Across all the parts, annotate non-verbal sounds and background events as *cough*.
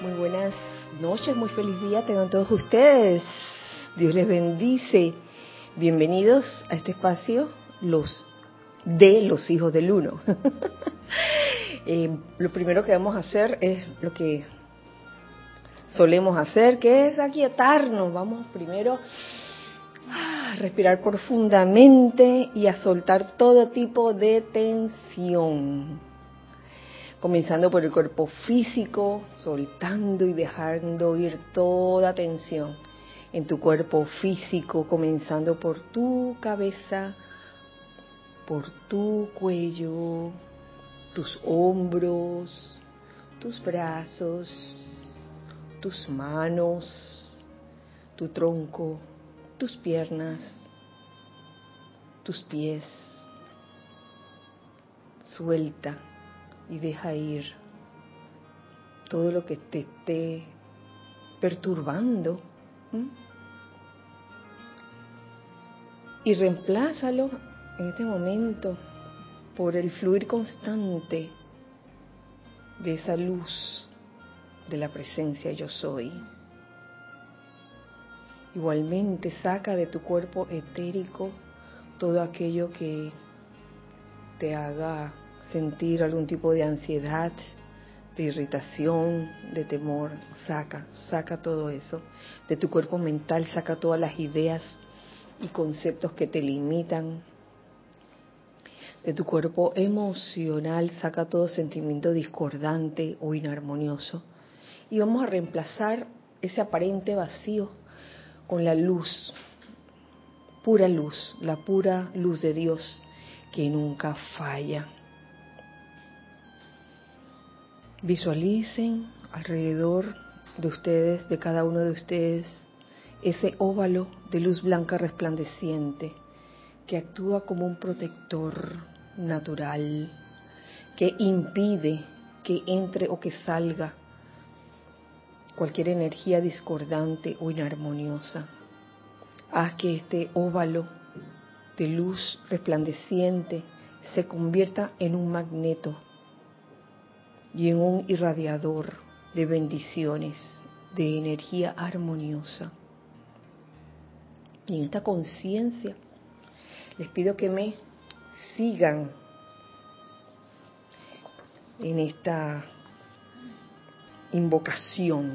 Muy buenas noches, muy feliz día tengan todos ustedes. Dios les bendice. Bienvenidos a este espacio, los de los hijos del uno. *laughs* Eh, lo primero que vamos a hacer es lo que solemos hacer, que es aquietarnos. Vamos primero a respirar profundamente y a soltar todo tipo de tensión comenzando por el cuerpo físico, soltando y dejando ir toda tensión en tu cuerpo físico, comenzando por tu cabeza, por tu cuello, tus hombros, tus brazos, tus manos, tu tronco, tus piernas, tus pies. Suelta y deja ir todo lo que te esté perturbando y reemplázalo en este momento por el fluir constante de esa luz de la presencia yo soy. Igualmente saca de tu cuerpo etérico todo aquello que te haga sentir algún tipo de ansiedad, de irritación, de temor, saca, saca todo eso. De tu cuerpo mental saca todas las ideas y conceptos que te limitan. De tu cuerpo emocional saca todo sentimiento discordante o inarmonioso. Y vamos a reemplazar ese aparente vacío con la luz, pura luz, la pura luz de Dios que nunca falla. Visualicen alrededor de ustedes, de cada uno de ustedes, ese óvalo de luz blanca resplandeciente que actúa como un protector natural, que impide que entre o que salga cualquier energía discordante o inarmoniosa. Haz que este óvalo de luz resplandeciente se convierta en un magneto y en un irradiador de bendiciones, de energía armoniosa. Y en esta conciencia les pido que me sigan en esta invocación.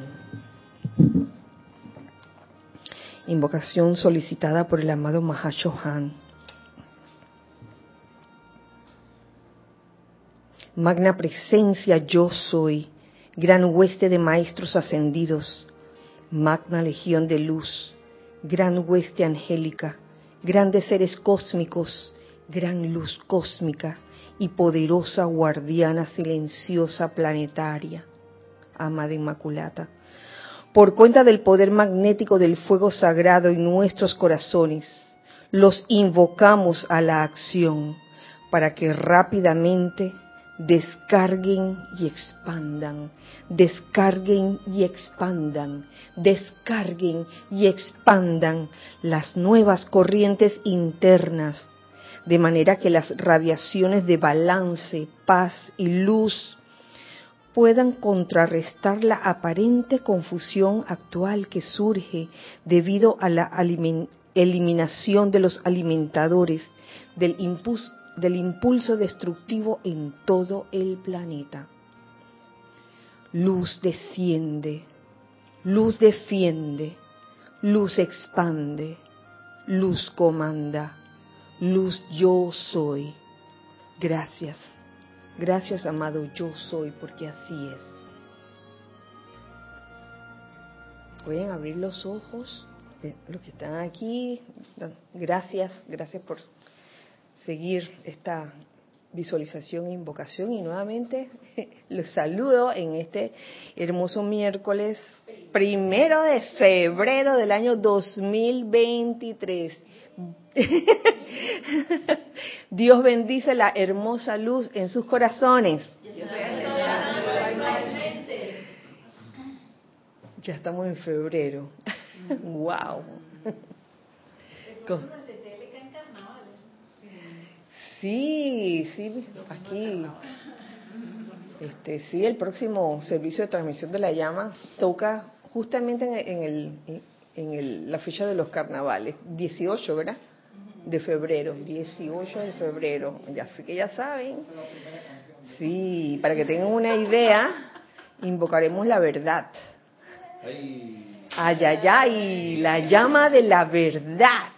Invocación solicitada por el amado Mahashohan magna presencia yo soy, gran hueste de maestros ascendidos, magna legión de luz, gran hueste angélica, grandes seres cósmicos, gran luz cósmica y poderosa guardiana silenciosa planetaria, amada Inmaculata. Por cuenta del poder magnético del fuego sagrado en nuestros corazones, los invocamos a la acción para que rápidamente descarguen y expandan, descarguen y expandan, descarguen y expandan las nuevas corrientes internas, de manera que las radiaciones de balance, paz y luz puedan contrarrestar la aparente confusión actual que surge debido a la eliminación de los alimentadores del impulso del impulso destructivo en todo el planeta. Luz desciende, luz defiende, luz expande, luz comanda, luz yo soy. Gracias, gracias amado yo soy, porque así es. Pueden abrir los ojos, eh, los que están aquí. Gracias, gracias por seguir esta visualización e invocación y nuevamente *laughs* los saludo en este hermoso miércoles primero de febrero del año 2023. *laughs* Dios bendice la hermosa luz en sus corazones. Ya estamos en febrero. *laughs* wow. Sí, sí, aquí. Este, sí, el próximo servicio de transmisión de la llama toca justamente en, el, en el, la fecha de los carnavales, 18, ¿verdad? De febrero, 18 de febrero. Ya sé que ya saben. Sí, para que tengan una idea, invocaremos la verdad. Ay, ay, ay, la llama de la verdad.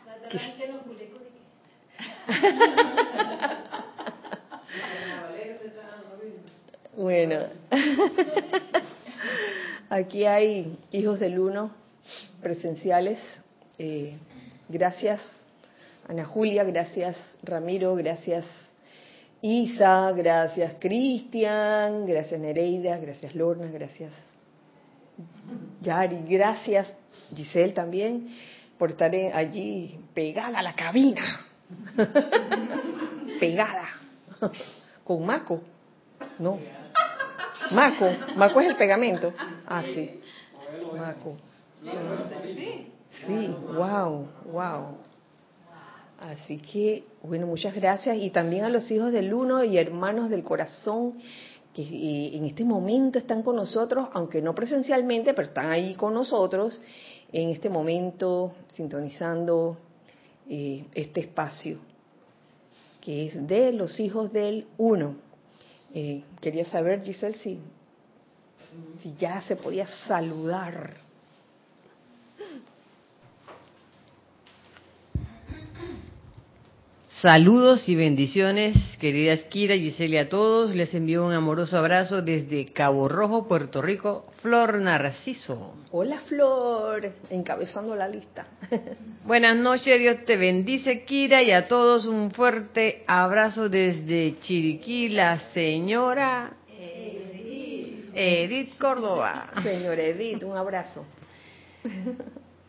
*laughs* bueno, *laughs* aquí hay hijos del uno presenciales. Eh, gracias, Ana Julia, gracias, Ramiro, gracias, Isa, gracias, Cristian, gracias, Nereida, gracias, Lorna, gracias, Yari, gracias, Giselle también por estar allí pegada a la cabina. *laughs* pegada. Con maco. No. Maco. Maco es el pegamento. Ah, sí. Maco. Sí, wow, wow. Así que, bueno, muchas gracias. Y también a los hijos del uno y hermanos del corazón que eh, en este momento están con nosotros, aunque no presencialmente, pero están ahí con nosotros en este momento sintonizando eh, este espacio que es de los hijos del uno. Eh, quería saber, Giselle, si, si ya se podía saludar. Saludos y bendiciones, queridas Kira, Giselle a todos. Les envío un amoroso abrazo desde Cabo Rojo, Puerto Rico, Flor Narciso. Hola Flor, encabezando la lista. *laughs* Buenas noches, Dios te bendice, Kira, y a todos un fuerte abrazo desde Chiriquí, la señora Edith, Edith Córdoba. *laughs* Señora Edith, un abrazo.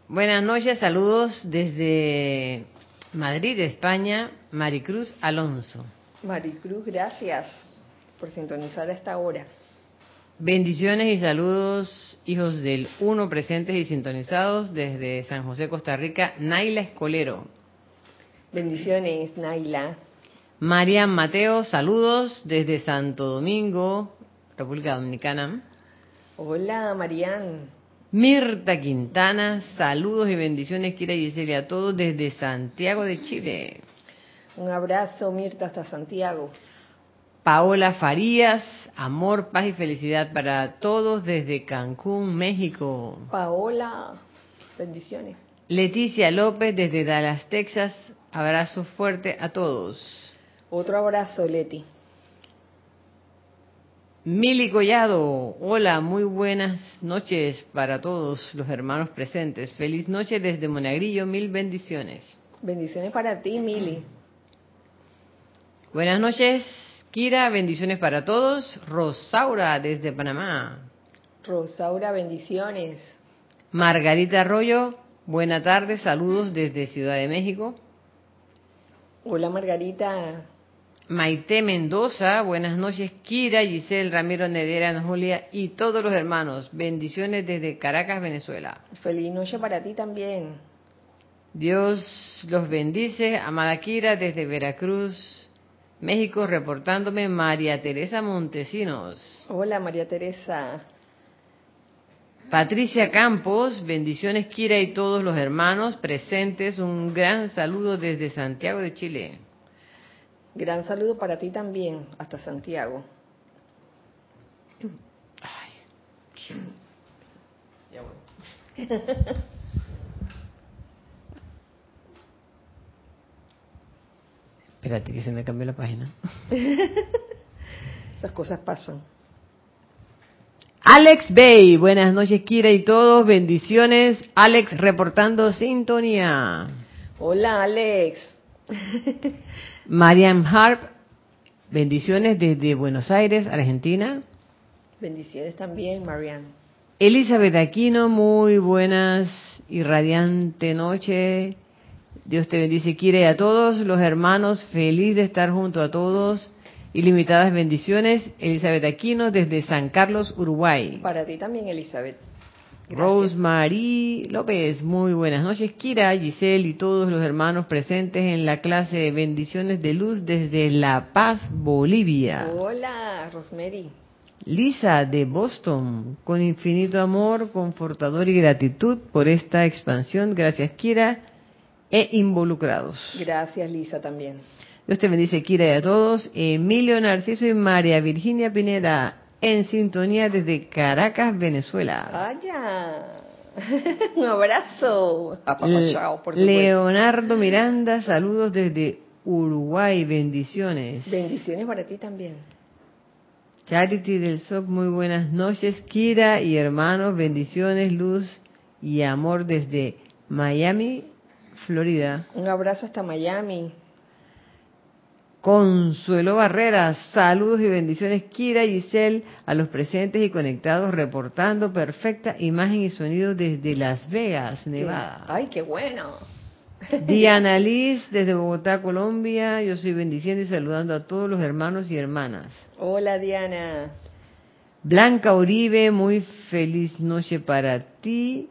Buenas noches, saludos desde Madrid, España, Maricruz Alonso. Maricruz, gracias por sintonizar a esta hora. Bendiciones y saludos, hijos del uno presentes y sintonizados desde San José, Costa Rica, Naila Escolero. Bendiciones, Naila. Marian Mateo, saludos desde Santo Domingo, República Dominicana. Hola, Marian. Mirta Quintana, saludos y bendiciones, quiera Giselle, a todos desde Santiago de Chile. Un abrazo, Mirta, hasta Santiago. Paola Farías, amor, paz y felicidad para todos desde Cancún, México. Paola, bendiciones. Leticia López desde Dallas, Texas, abrazo fuerte a todos. Otro abrazo, Leti. Mili Collado, hola, muy buenas noches para todos los hermanos presentes. Feliz noche desde Monagrillo, mil bendiciones. Bendiciones para ti, Mili. Buenas noches, Kira, bendiciones para todos. Rosaura desde Panamá. Rosaura, bendiciones. Margarita Arroyo, buena tarde, saludos desde Ciudad de México. Hola Margarita, Maite Mendoza, buenas noches, Kira, Giselle, Ramiro Nedera, Julia y todos los hermanos. Bendiciones desde Caracas, Venezuela. Feliz noche para ti también. Dios los bendice. Amada Kira, desde Veracruz, México, reportándome María Teresa Montesinos. Hola, María Teresa. Patricia Campos, bendiciones Kira y todos los hermanos presentes. Un gran saludo desde Santiago de Chile. Gran saludo para ti también, hasta Santiago. Ay. Ya voy. Espérate que se me cambió la página. Esas cosas pasan. Alex Bay, buenas noches Kira y todos, bendiciones. Alex reportando sintonía. Hola Alex. Marian Harp, bendiciones desde Buenos Aires, Argentina. Bendiciones también, Marian. Elizabeth Aquino, muy buenas y radiante noche. Dios te bendice, quiere a todos los hermanos, feliz de estar junto a todos. Ilimitadas bendiciones, Elizabeth Aquino desde San Carlos, Uruguay. Para ti también, Elizabeth. Rosemary López, muy buenas noches. Kira, Giselle y todos los hermanos presentes en la clase de bendiciones de luz desde La Paz, Bolivia. Hola, Rosemary. Lisa de Boston, con infinito amor, confortador y gratitud por esta expansión. Gracias, Kira, e involucrados. Gracias, Lisa, también. Dios te bendice, Kira, y a todos. Emilio Narciso y María Virginia Pineda, en sintonía desde Caracas, Venezuela. ¡Vaya! *laughs* Un abrazo. Por Leonardo Miranda, saludos desde Uruguay, bendiciones. Bendiciones para ti también. Charity del SOC, muy buenas noches. Kira y hermanos, bendiciones, luz y amor desde Miami, Florida. Un abrazo hasta Miami. Consuelo Barreras, saludos y bendiciones Kira y Giselle a los presentes y conectados reportando perfecta imagen y sonido desde Las Vegas, Nevada. Ay, qué bueno. *laughs* Diana Liz, desde Bogotá, Colombia. Yo soy bendiciendo y saludando a todos los hermanos y hermanas. Hola, Diana. Blanca Uribe, muy feliz noche para ti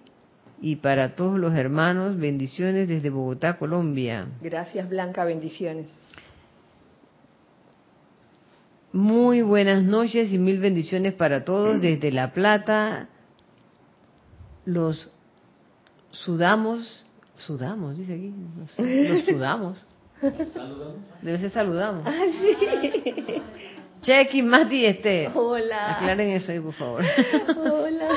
y para todos los hermanos. Bendiciones desde Bogotá, Colombia. Gracias, Blanca. Bendiciones. Muy buenas noches y mil bendiciones para todos desde La Plata. Los sudamos Sudamos, dice aquí. No sé, los *laughs* sudamos. ¿Saludamos? Debe ser saludamos. Ah, sí. Chequi, Mati, este. Hola. Aclaren eso ahí, por favor. Hola.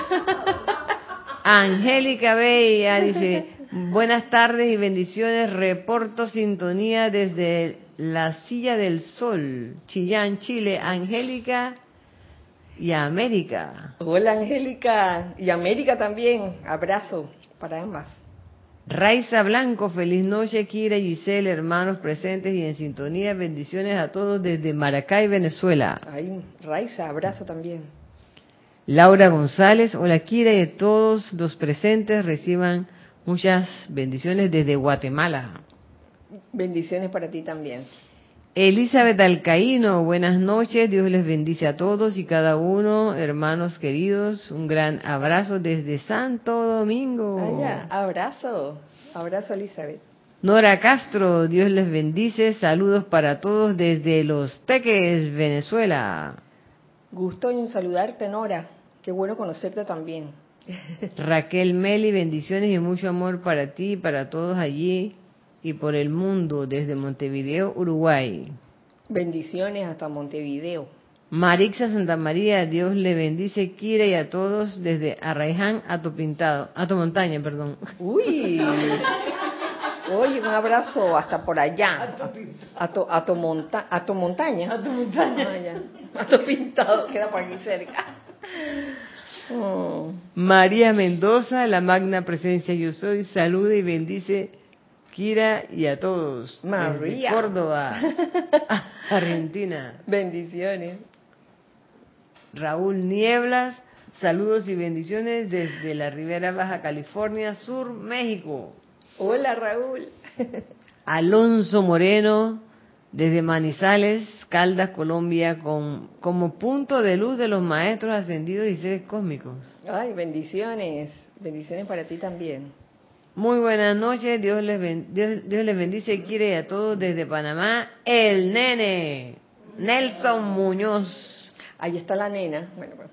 Angélica Bella dice, buenas tardes y bendiciones, reporto sintonía desde la silla del sol, Chillán, Chile. Angélica y América. Hola Angélica y América también, abrazo para ambas. Raiza Blanco, feliz noche, Kira y Giselle, hermanos presentes y en sintonía. Bendiciones a todos desde Maracay, Venezuela. Ay, Raiza, abrazo también. Laura González, hola Kira y a todos los presentes reciban muchas bendiciones desde Guatemala. Bendiciones para ti también. Elizabeth Alcaíno, buenas noches, Dios les bendice a todos y cada uno, hermanos queridos, un gran abrazo desde Santo Domingo. Vaya, abrazo, abrazo Elizabeth. Nora Castro, Dios les bendice, saludos para todos desde Los Teques, Venezuela. Gusto en saludarte, Nora, qué bueno conocerte también. Raquel Meli, bendiciones y mucho amor para ti y para todos allí y por el mundo desde Montevideo, Uruguay. Bendiciones hasta Montevideo. Marixa Santa María, Dios le bendice, Kira y a todos desde Arraiján a tu pintado, a tu montaña, perdón. Uy, oye, un abrazo hasta por allá, a tu, a tu, monta a tu montaña. A tu montaña. Ah, a tu pintado, queda por aquí cerca. Oh. María Mendoza, la magna presencia yo soy, saluda y bendice Kira y a todos. María. Córdoba, *laughs* Argentina. Bendiciones. Raúl Nieblas, saludos y bendiciones desde la Ribera Baja California Sur, México. Hola Raúl. *laughs* Alonso Moreno, desde Manizales, Caldas, Colombia, con, como punto de luz de los maestros ascendidos y seres cósmicos. Ay, bendiciones. Bendiciones para ti también. Muy buenas noches, Dios les, Dios, les bendice y quiere a todos desde Panamá, el nene, Nelson Muñoz. Ahí está la nena. Bueno, bueno.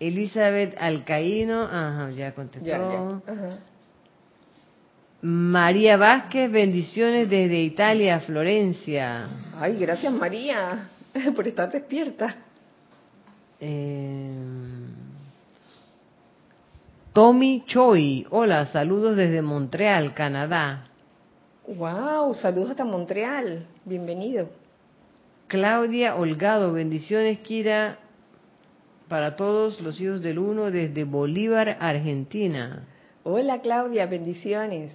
Elizabeth Alcaíno, ajá, ya contestó. María Vázquez, bendiciones desde Italia, Florencia. Ay, gracias María *laughs* por estar despierta. Eh, Tommy Choi, hola, saludos desde Montreal, Canadá. Wow, saludos hasta Montreal, bienvenido. Claudia Holgado, bendiciones, Kira, para todos los hijos del uno desde Bolívar, Argentina. Hola Claudia, bendiciones.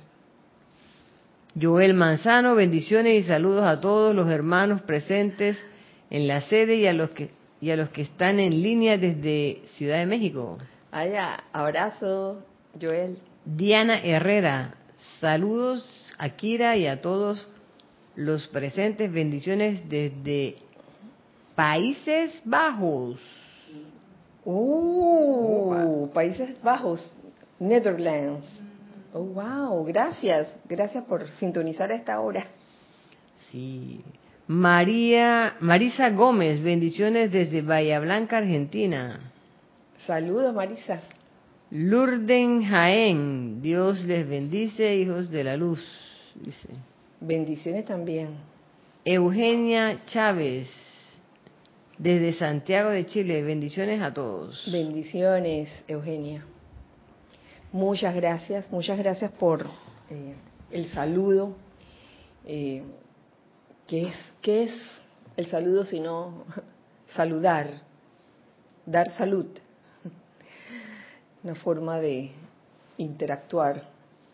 Joel Manzano, bendiciones y saludos a todos los hermanos presentes en la sede y a los que y a los que están en línea desde Ciudad de México. Allá, abrazo, Joel. Diana Herrera, saludos a Kira y a todos los presentes, bendiciones desde Países Bajos. Uh, Países Bajos, Netherlands. Oh, wow, gracias. Gracias por sintonizar a esta hora. Sí. María, Marisa Gómez, bendiciones desde Bahía Blanca, Argentina. Saludos, Marisa. Lurden Jaén, Dios les bendice, hijos de la luz, dice. Bendiciones también. Eugenia Chávez, desde Santiago de Chile, bendiciones a todos. Bendiciones, Eugenia. Muchas gracias, muchas gracias por eh, el saludo. Eh, ¿qué, es, ¿Qué es el saludo sino saludar, dar salud? Una forma de interactuar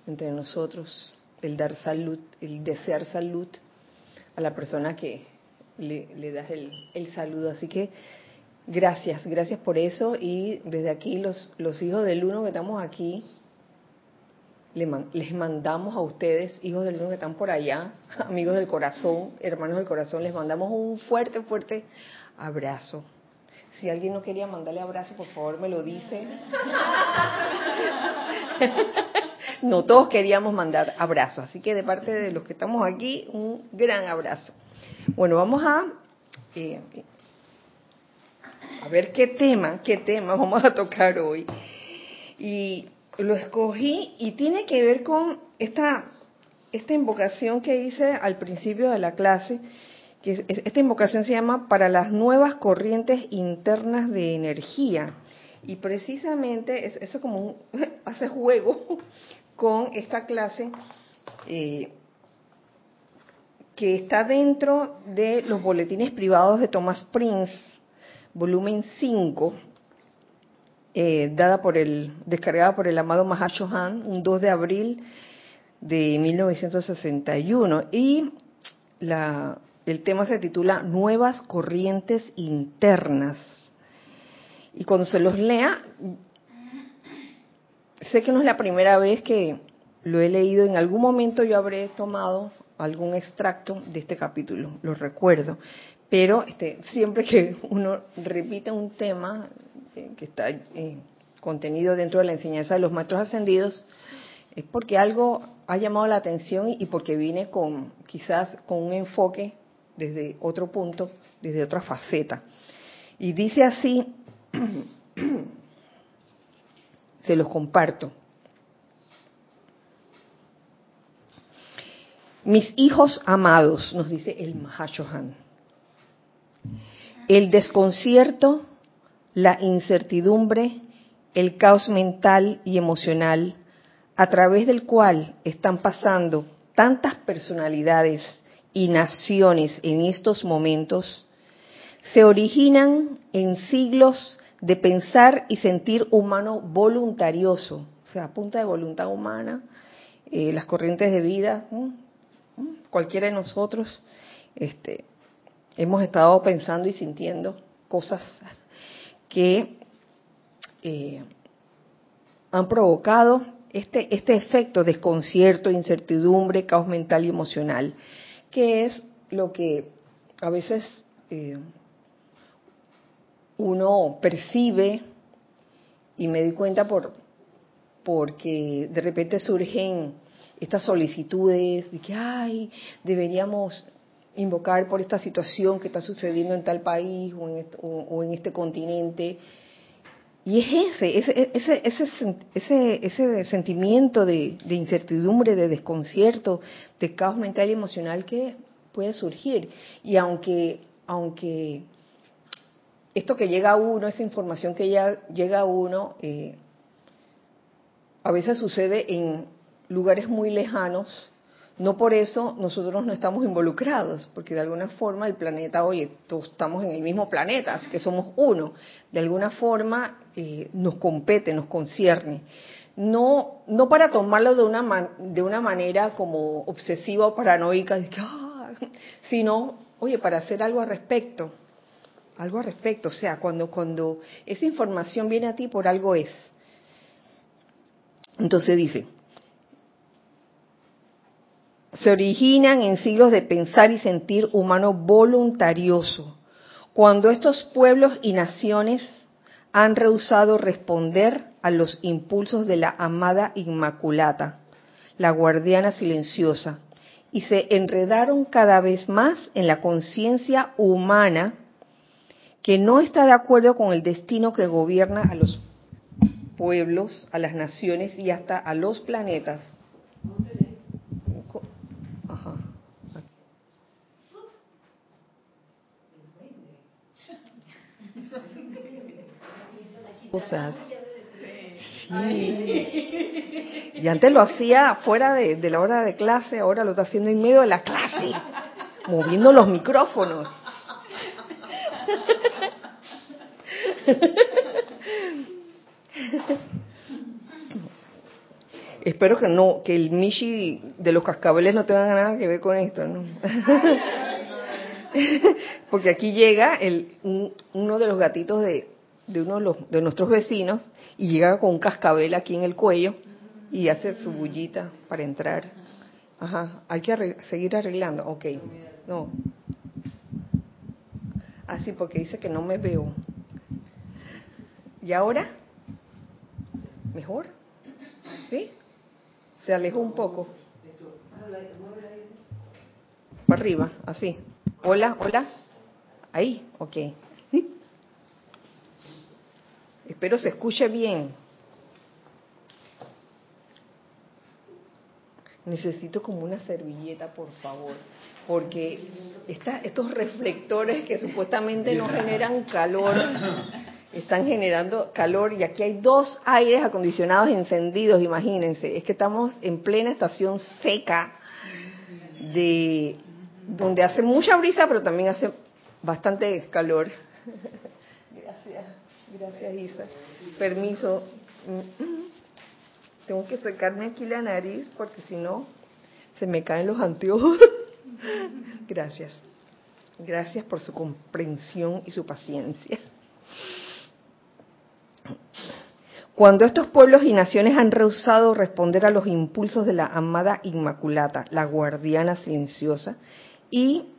entre nosotros, el dar salud, el desear salud a la persona que le, le das el, el saludo. Así que Gracias, gracias por eso y desde aquí los, los hijos del uno que estamos aquí, les mandamos a ustedes, hijos del uno que están por allá, *laughs* amigos del corazón, hermanos del corazón, les mandamos un fuerte, fuerte abrazo. Si alguien no quería mandarle abrazo, por favor me lo dice. *laughs* no todos queríamos mandar abrazo, así que de parte de los que estamos aquí, un gran abrazo. Bueno, vamos a eh, a ver qué tema, qué tema vamos a tocar hoy. Y lo escogí y tiene que ver con esta, esta invocación que hice al principio de la clase, que esta invocación se llama para las nuevas corrientes internas de energía. Y precisamente eso como *laughs* hace juego *laughs* con esta clase eh, que está dentro de los boletines privados de Thomas Prince volumen 5, eh, dada por el, descargada por el amado Mahashohan, un 2 de abril de 1961. Y la, el tema se titula Nuevas corrientes internas. Y cuando se los lea, sé que no es la primera vez que lo he leído, en algún momento yo habré tomado algún extracto de este capítulo, lo recuerdo, pero este, siempre que uno repite un tema eh, que está eh, contenido dentro de la enseñanza de los maestros ascendidos, es porque algo ha llamado la atención y porque viene con quizás con un enfoque desde otro punto, desde otra faceta. Y dice así, *clears throat* se los comparto. Mis hijos amados, nos dice el Mahashohan el desconcierto, la incertidumbre, el caos mental y emocional a través del cual están pasando tantas personalidades y naciones en estos momentos, se originan en siglos de pensar y sentir humano voluntarioso, o sea, punta de voluntad humana, eh, las corrientes de vida, cualquiera de nosotros, este, hemos estado pensando y sintiendo cosas que eh, han provocado este, este efecto desconcierto, incertidumbre, caos mental y emocional, que es lo que a veces eh, uno percibe y me di cuenta por porque de repente surgen estas solicitudes de que ay deberíamos invocar por esta situación que está sucediendo en tal país o en este, o, en este continente. Y es ese, ese, ese, ese, ese, sentimiento de, de, incertidumbre, de desconcierto, de caos mental y emocional que puede surgir. Y aunque, aunque esto que llega a uno, esa información que ya llega a uno, eh, a veces sucede en lugares muy lejanos, no por eso nosotros no estamos involucrados, porque de alguna forma el planeta, oye, todos estamos en el mismo planeta, así que somos uno. De alguna forma eh, nos compete, nos concierne. No, no para tomarlo de una, de una manera como obsesiva o paranoica, ah", sino, oye, para hacer algo al respecto. Algo al respecto, o sea, cuando, cuando esa información viene a ti por algo es. Entonces dice, se originan en siglos de pensar y sentir humano voluntarioso, cuando estos pueblos y naciones han rehusado responder a los impulsos de la amada Inmaculata, la guardiana silenciosa, y se enredaron cada vez más en la conciencia humana que no está de acuerdo con el destino que gobierna a los pueblos, a las naciones y hasta a los planetas. Y antes lo hacía fuera de, de, la hora de clase, ahora lo está haciendo en medio de la clase, moviendo los micrófonos. Espero que no, que el Mishi de los cascabeles no tenga nada que ver con esto, ¿no? *laughs* Porque aquí llega el, uno de los gatitos de, de uno de, los, de nuestros vecinos y llega con un cascabel aquí en el cuello y hace su bullita para entrar. Ajá, hay que seguir arreglando. Ok, no. Así ah, porque dice que no me veo. ¿Y ahora? ¿Mejor? ¿Sí? Se alejó un poco. Para arriba, así. Hola, hola. Ahí, ok. Espero se escuche bien. Necesito como una servilleta, por favor, porque estos reflectores que supuestamente no generan calor, están generando calor y aquí hay dos aires acondicionados encendidos, imagínense. Es que estamos en plena estación seca de donde hace mucha brisa, pero también hace bastante calor. Gracias, Isa. Permiso. Tengo que secarme aquí la nariz porque si no se me caen los anteojos. *laughs* Gracias. Gracias por su comprensión y su paciencia. Cuando estos pueblos y naciones han rehusado responder a los impulsos de la amada Inmaculata, la guardiana silenciosa, y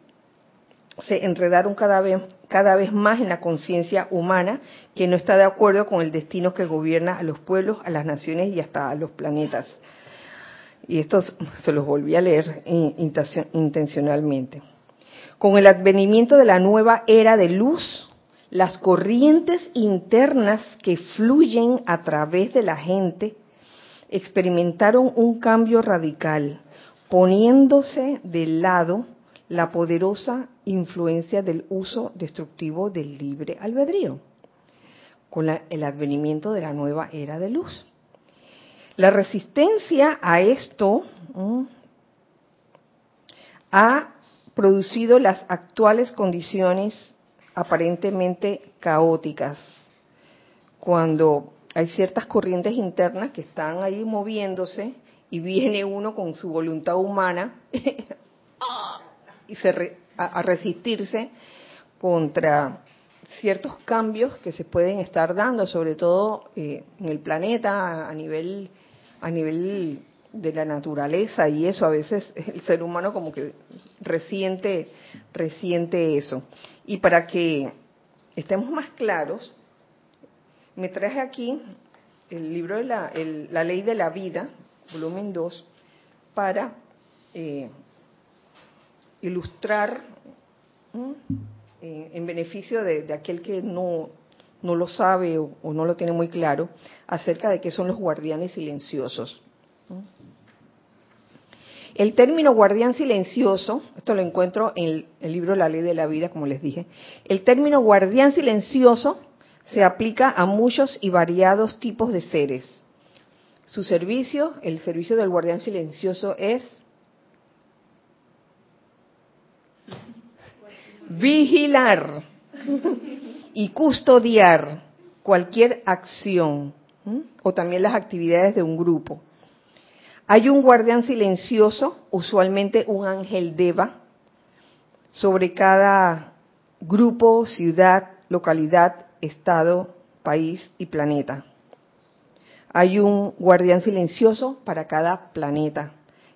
se enredaron cada vez, cada vez más en la conciencia humana que no está de acuerdo con el destino que gobierna a los pueblos, a las naciones y hasta a los planetas. Y esto se los volví a leer intencionalmente. Con el advenimiento de la nueva era de luz, las corrientes internas que fluyen a través de la gente experimentaron un cambio radical, poniéndose de lado la poderosa influencia del uso destructivo del libre albedrío, con el advenimiento de la nueva era de luz. La resistencia a esto ha producido las actuales condiciones aparentemente caóticas, cuando hay ciertas corrientes internas que están ahí moviéndose y viene uno con su voluntad humana *laughs* y se a, resistirse contra ciertos cambios que se pueden estar dando, sobre todo eh, en el planeta a nivel a nivel de la naturaleza y eso a veces *laughs* el ser humano como que resiente resiente eso. Y para que estemos más claros me traje aquí el libro de la, la ley de la vida volumen 2 para eh, ilustrar eh, en beneficio de, aquel que no no lo sabe o, o, no lo tiene muy claro acerca de qué son los guardianes silenciosos. El término guardián silencioso, esto lo encuentro en el, libro La Ley de la Vida, como les dije, el término guardián silencioso se aplica a muchos y variados tipos de seres. Su servicio, el servicio del guardián silencioso es vigilar y custodiar cualquier acción o también las actividades de un grupo hay un guardián silencioso, usualmente un ángel deva, sobre cada grupo, ciudad, localidad, estado, país y planeta. Hay un guardián silencioso para cada planeta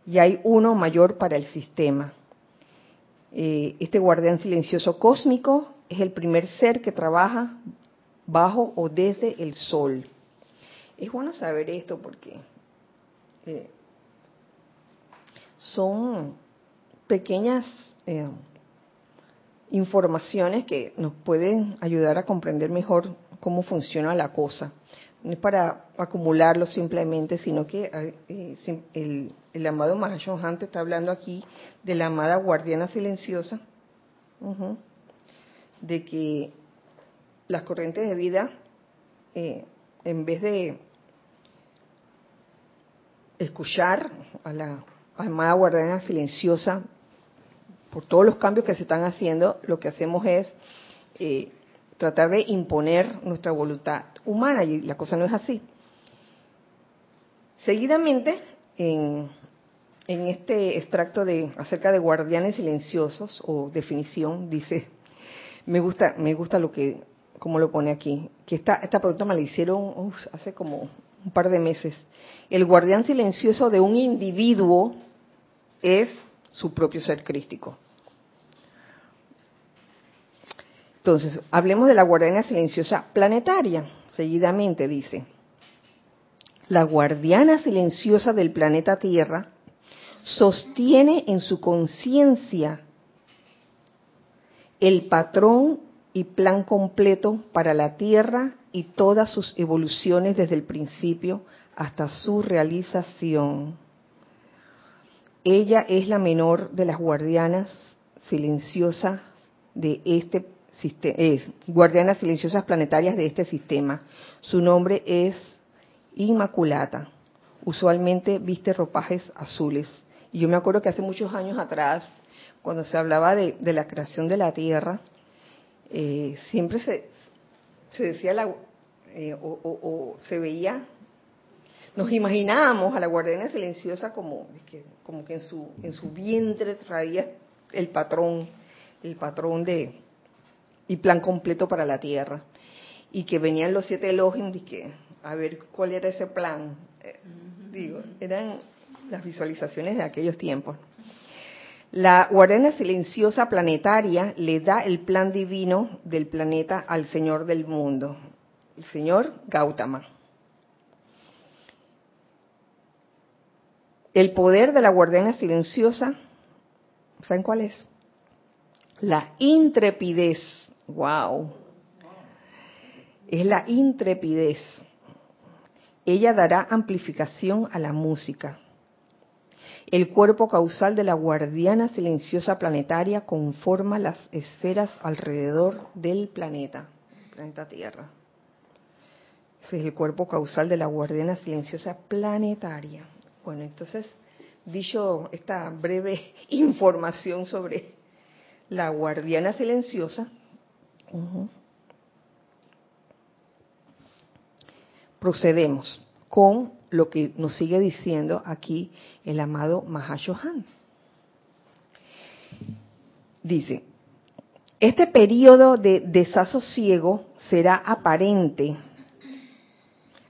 y hay uno mayor para el sistema. Eh, este guardián silencioso cósmico es el primer ser que trabaja bajo o desde el sol. Es bueno saber esto porque eh, son pequeñas eh, informaciones que nos pueden ayudar a comprender mejor cómo funciona la cosa. No es para acumularlo simplemente, sino que el, el, amado Mahashohan está hablando aquí de la amada guardiana silenciosa, de que las corrientes de vida, eh, en vez de escuchar a la amada guardiana silenciosa por todos los cambios que se están haciendo, lo que hacemos es eh, tratar de imponer nuestra voluntad humana y la cosa no es así. Seguidamente, en, en este extracto de acerca de guardianes silenciosos o definición, dice, me gusta, me gusta lo que, como lo pone aquí, que esta, esta pregunta me la hicieron hace como un par de meses. El guardián silencioso de un individuo es su propio ser crístico. Entonces, hablemos de la guardiana silenciosa planetaria. Seguidamente dice, la guardiana silenciosa del planeta Tierra sostiene en su conciencia el patrón y plan completo para la Tierra y todas sus evoluciones desde el principio hasta su realización. Ella es la menor de las guardianas silenciosas de este es guardianas silenciosas planetarias de este sistema. Su nombre es Inmaculata. Usualmente viste ropajes azules. Y yo me acuerdo que hace muchos años atrás, cuando se hablaba de, la creación de la Tierra, eh, siempre se, se decía la, eh, o, se veía, nos imaginábamos a la guardiana silenciosa como que, como que en su, en su vientre traía el patrón, el patrón de y plan completo para la tierra. Y que venían los siete elogios y que a ver cuál era ese plan. Eh, digo, eran las visualizaciones de aquellos tiempos. La guardiana silenciosa planetaria le da el plan divino del planeta al Señor del mundo, el Señor Gautama. El poder de la guardiana silenciosa, ¿saben cuál es? La intrepidez. Wow. Es la intrepidez. Ella dará amplificación a la música. El cuerpo causal de la guardiana silenciosa planetaria conforma las esferas alrededor del planeta, planeta Tierra. Ese es el cuerpo causal de la guardiana silenciosa planetaria. Bueno, entonces, dicho esta breve *laughs* información sobre la guardiana silenciosa, procedemos con lo que nos sigue diciendo aquí el amado Mahashohan. Dice, este periodo de desasosiego será aparente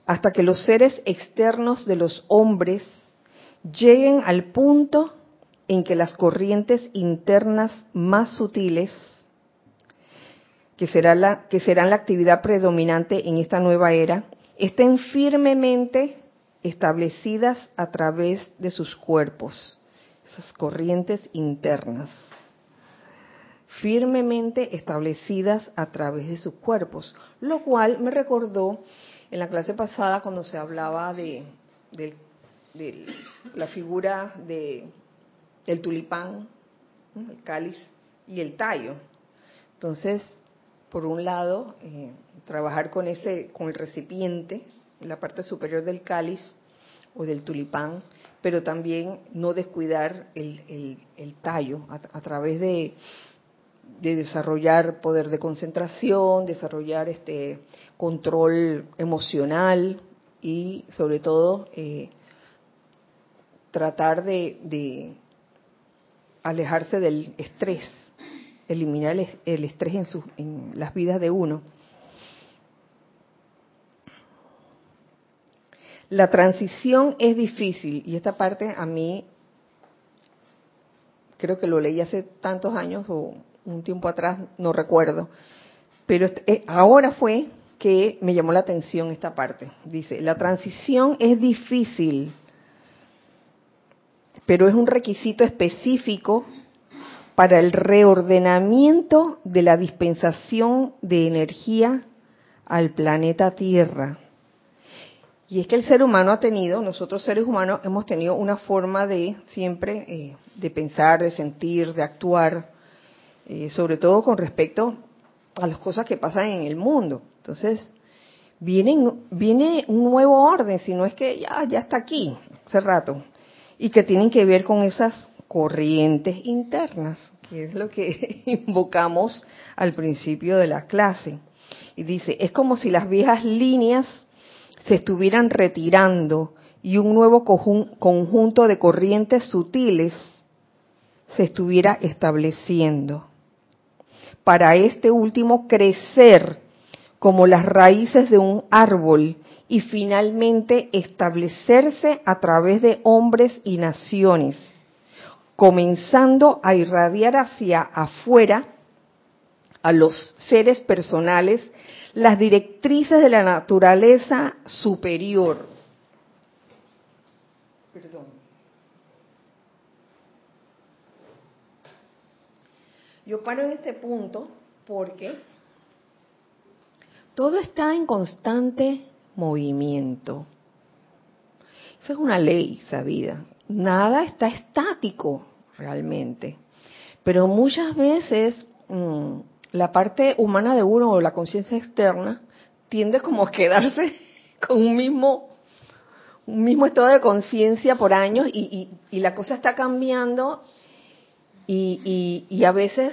hasta que los seres externos de los hombres lleguen al punto en que las corrientes internas más sutiles, que, será la, que serán la actividad predominante en esta nueva era, estén firmemente establecidas a través de sus cuerpos, esas corrientes internas, firmemente establecidas a través de sus cuerpos, lo cual me recordó en la clase pasada cuando se hablaba de, la figura de el tulipán, el cáliz y el tallo. Entonces, por un lado, eh, trabajar con ese, con el recipiente, la parte superior del cáliz o del tulipán, pero también no descuidar el, tallo a, través de, desarrollar poder de concentración, desarrollar este control emocional y sobre todo eh, tratar de, alejarse del estrés, eliminar el, estrés en, en las vidas de uno. La transición es difícil y esta parte a mí creo que lo leí hace tantos años o un tiempo atrás, no recuerdo, pero eh, ahora fue que me llamó la atención esta parte. Dice, la transición es difícil, pero es un requisito específico para el reordenamiento de la dispensación de energía al planeta Tierra. Y es que el ser humano ha tenido, nosotros seres humanos hemos tenido una forma de siempre, eh, de pensar, de sentir, de actuar, eh, sobre todo con respecto a las cosas que pasan en el mundo. Entonces, viene, viene un nuevo orden, si no es que ya, ya está aquí, hace rato, y que tienen que ver con esas corrientes internas, que es lo que *laughs* invocamos al principio de la clase. Y dice, es como si las viejas líneas se estuvieran retirando y un nuevo conjunto de corrientes sutiles se estuviera estableciendo. Para este último crecer como las raíces de un árbol y finalmente establecerse a través de hombres y naciones, comenzando a irradiar hacia afuera a los seres personales las directrices de la naturaleza superior. Perdón. Yo paro en este punto porque todo está en constante movimiento. Esa es una ley sabida. Nada está estático realmente. Pero muchas veces mm, la parte humana de uno o la conciencia externa tiende como a quedarse *laughs* con un mismo un mismo estado de conciencia por años y, la cosa está cambiando y, y, a veces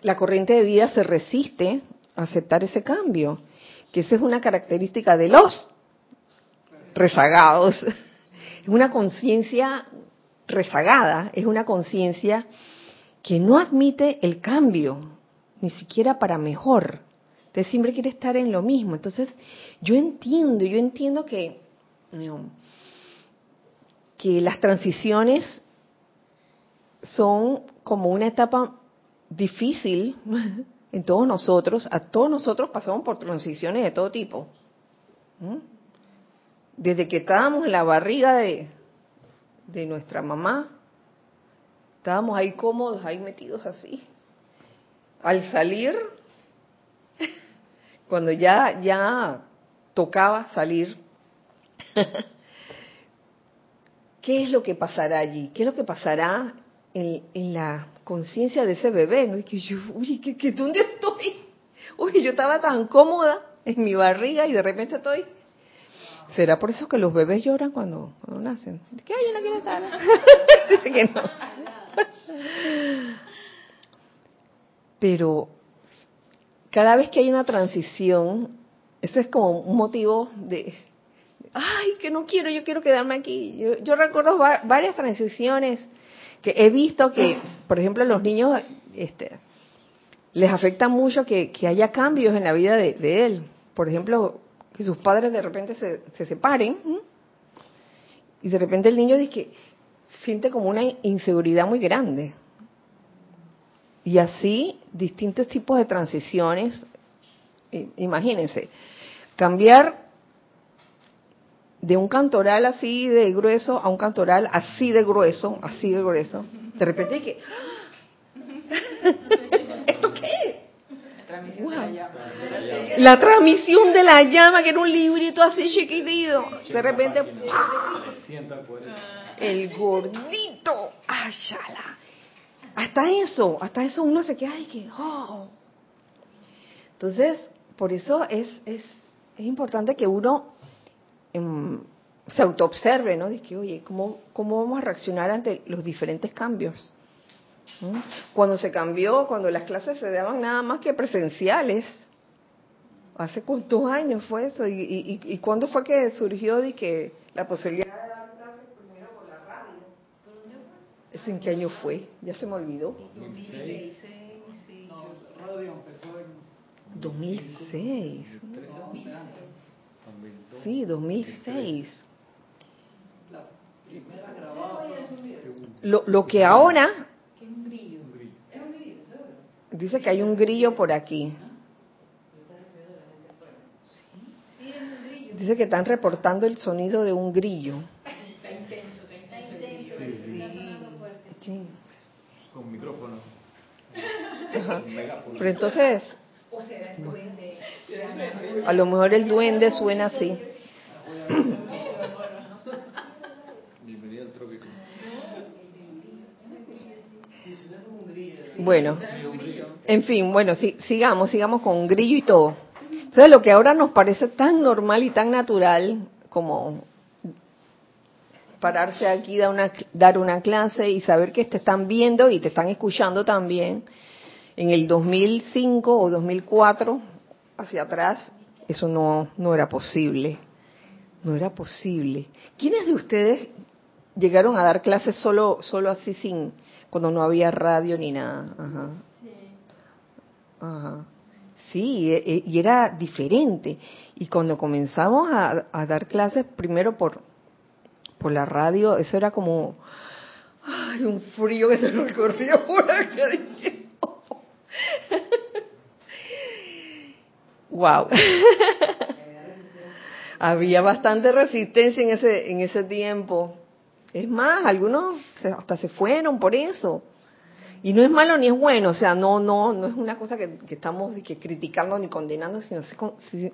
la corriente de vida se resiste a aceptar ese cambio, que esa es una característica de los rezagados. Es una conciencia rezagada, es una conciencia que no admite el cambio, ni siquiera para mejor. Usted siempre quiere estar en lo mismo. Entonces, yo entiendo, yo entiendo que, que las transiciones son como una etapa difícil *laughs* en todos nosotros. A todos nosotros pasamos por transiciones de todo tipo. Desde que estábamos en la barriga de, de nuestra mamá, estábamos ahí cómodos, ahí metidos así al salir, cuando ya, ya tocaba salir, ¿qué es lo que pasará allí? ¿Qué es lo que pasará en, la conciencia de ese bebé? ¿no? que yo, uy, ¿qué, ¿dónde estoy? Uy, yo estaba tan cómoda en mi barriga y de repente estoy... ¿Será por eso que los bebés lloran cuando, nacen? ¿Qué hay? No quiero estar. *laughs* Dice que no. Pero cada vez que hay una transición, eso es como un motivo de, ay, que no quiero, yo quiero quedarme aquí. Yo, recuerdo varias transiciones que he visto que, por ejemplo, a los niños este, les afecta mucho que, haya cambios en la vida de, él. Por ejemplo, que sus padres de repente se separen y de repente el niño dice que siente como una inseguridad muy grande. Y así, distintos tipos de transiciones. Imagínense, cambiar de un cantoral así de grueso a un cantoral así de grueso, así de grueso. De repente hay que... ¿Esto qué? La transmisión de la llama. La transmisión de la llama, que era un librito así chiquitito. De repente, El gordito. ¡Ayala! Hasta eso, hasta eso uno se queda y que, oh. Entonces, por eso es, es, es importante que uno em, se autoobserve, ¿no? Dice, oye, ¿cómo, ¿cómo vamos a reaccionar ante los diferentes cambios? ¿Mm? Cuando se cambió, cuando las clases se daban nada más que presenciales, ¿hace cuántos años fue eso? ¿Y, y, y cuándo fue que surgió de que la posibilidad ¿Eso en qué año fue? Ya se me olvidó. 2006. 2006. Sí, 2006. Lo, lo que ahora... Dice que hay un grillo por aquí. Dice que están reportando el sonido de un grillo. Está intenso, está intenso. Con micrófono. Pero entonces, a lo mejor el duende suena así. Bienvenido al trópico. Bueno, en fin, bueno, si, sigamos, sigamos con grillo y todo. Entonces, lo que ahora nos parece tan normal y tan natural como pararse aquí, dar una, dar una clase y saber que te están viendo y te están escuchando también, en el 2005 o 2004, hacia atrás, eso no, no era posible. No era posible. ¿Quiénes de ustedes llegaron a dar clases solo, solo así sin, cuando no había radio ni nada? Ajá. Ajá. Sí, e, e, y era diferente. Y cuando comenzamos a, a, dar clases, primero por, por la radio, eso era como ay, un frío que se nos corrió por acá. Wow. Había bastante resistencia en ese en ese tiempo. Es más, algunos hasta se fueron por eso. Y no es malo ni es bueno, o sea, no no no es una cosa que, estamos que criticando ni condenando, sino,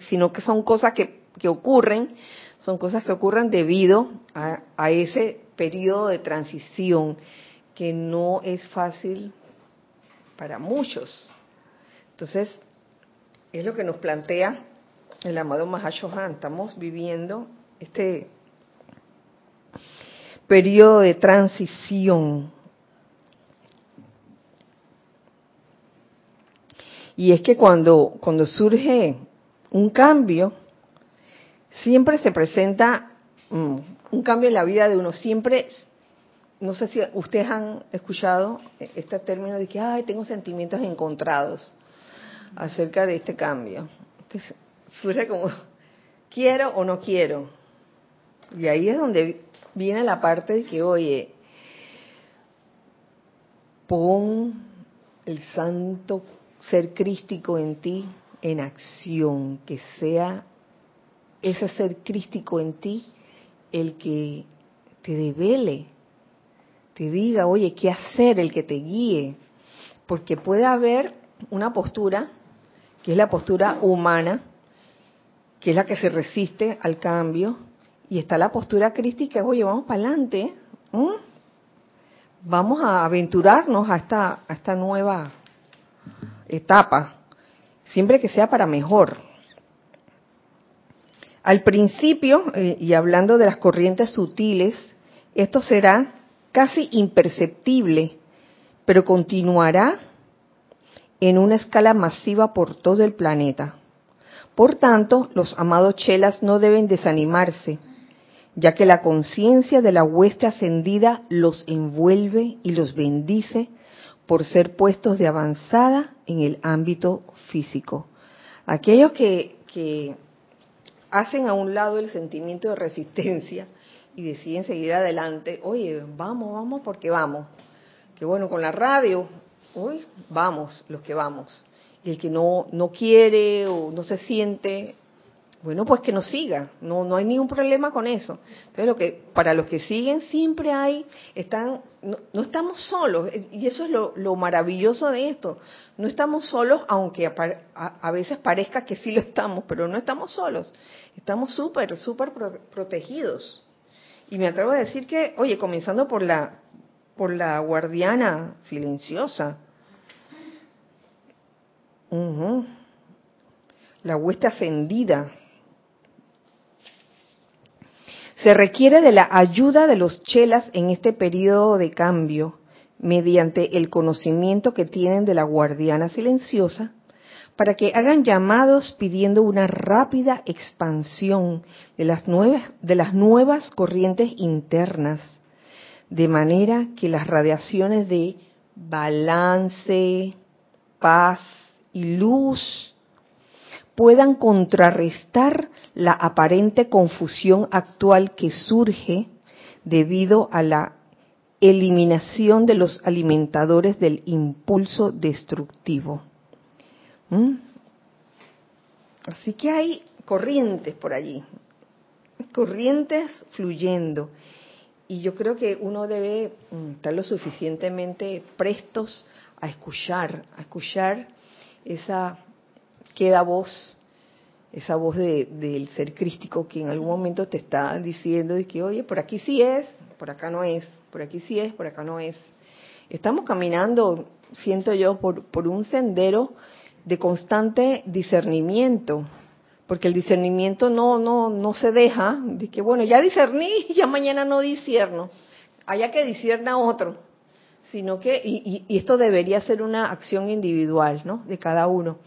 sino que son cosas que, que ocurren, son cosas que ocurren debido a, a ese periodo de transición que no es fácil para muchos. Entonces, es lo que nos plantea el amado Mahashohan. Estamos viviendo este periodo de transición. Y es que cuando, cuando surge un cambio, siempre se presenta um, un cambio en la vida de uno. Siempre, no sé si ustedes han escuchado este término de que, ay, tengo sentimientos encontrados acerca de este cambio. Entonces, surge como, quiero o no quiero. Y ahí es donde viene la parte de que, oye, pon el santo ser crístico en ti en acción, que sea ese ser crístico en ti el que te devele, te diga, oye, qué hacer, el que te guíe, porque puede haber una postura, que es la postura humana, que es la que se resiste al cambio, y está la postura crítica, oye, vamos para adelante, vamos a aventurarnos a esta, a esta nueva etapa, siempre que sea para mejor. Al principio, eh, y hablando de las corrientes sutiles, esto será casi imperceptible, pero continuará en una escala masiva por todo el planeta. Por tanto, los amados chelas no deben desanimarse, ya que la conciencia de la hueste ascendida los envuelve y los bendice por ser puestos de avanzada en el ámbito físico. Aquellos que, que hacen a un lado el sentimiento de resistencia y deciden seguir adelante, oye, vamos, vamos porque vamos. Que bueno, con la radio, uy, vamos, los que vamos. Y el que no, no quiere o no se siente, bueno, pues que no siga, no, no hay ningún problema con eso. Entonces, lo que, para los que siguen siempre hay, están, no, estamos solos, y eso es lo, lo, maravilloso de esto. No estamos solos, aunque a, a, veces parezca que sí lo estamos, pero no estamos solos. Estamos súper, súper protegidos. Y me atrevo a decir que, oye, comenzando por la, por la guardiana silenciosa, la hueste ascendida, se requiere de la ayuda de los chelas en este periodo de cambio mediante el conocimiento que tienen de la guardiana silenciosa para que hagan llamados pidiendo una rápida expansión de las nuevas, de las nuevas corrientes internas, de manera que las radiaciones de balance, paz y luz puedan contrarrestar la aparente confusión actual que surge debido a la eliminación de los alimentadores del impulso destructivo. ¿Mm? Así que hay corrientes por allí, corrientes fluyendo. y yo creo que uno debe mm, estar lo suficientemente prestos a escuchar, a escuchar esa queda voz, esa voz del ser crístico que en algún momento te está diciendo de que, oye, por aquí sí es, por acá no es, por aquí sí es, por acá no es. Estamos caminando, siento yo, por, por un sendero de constante discernimiento, porque el discernimiento no no no se deja de que bueno ya discerní *laughs* ya mañana no discierno haya que discierna otro sino que y, esto debería ser una acción individual no de cada uno.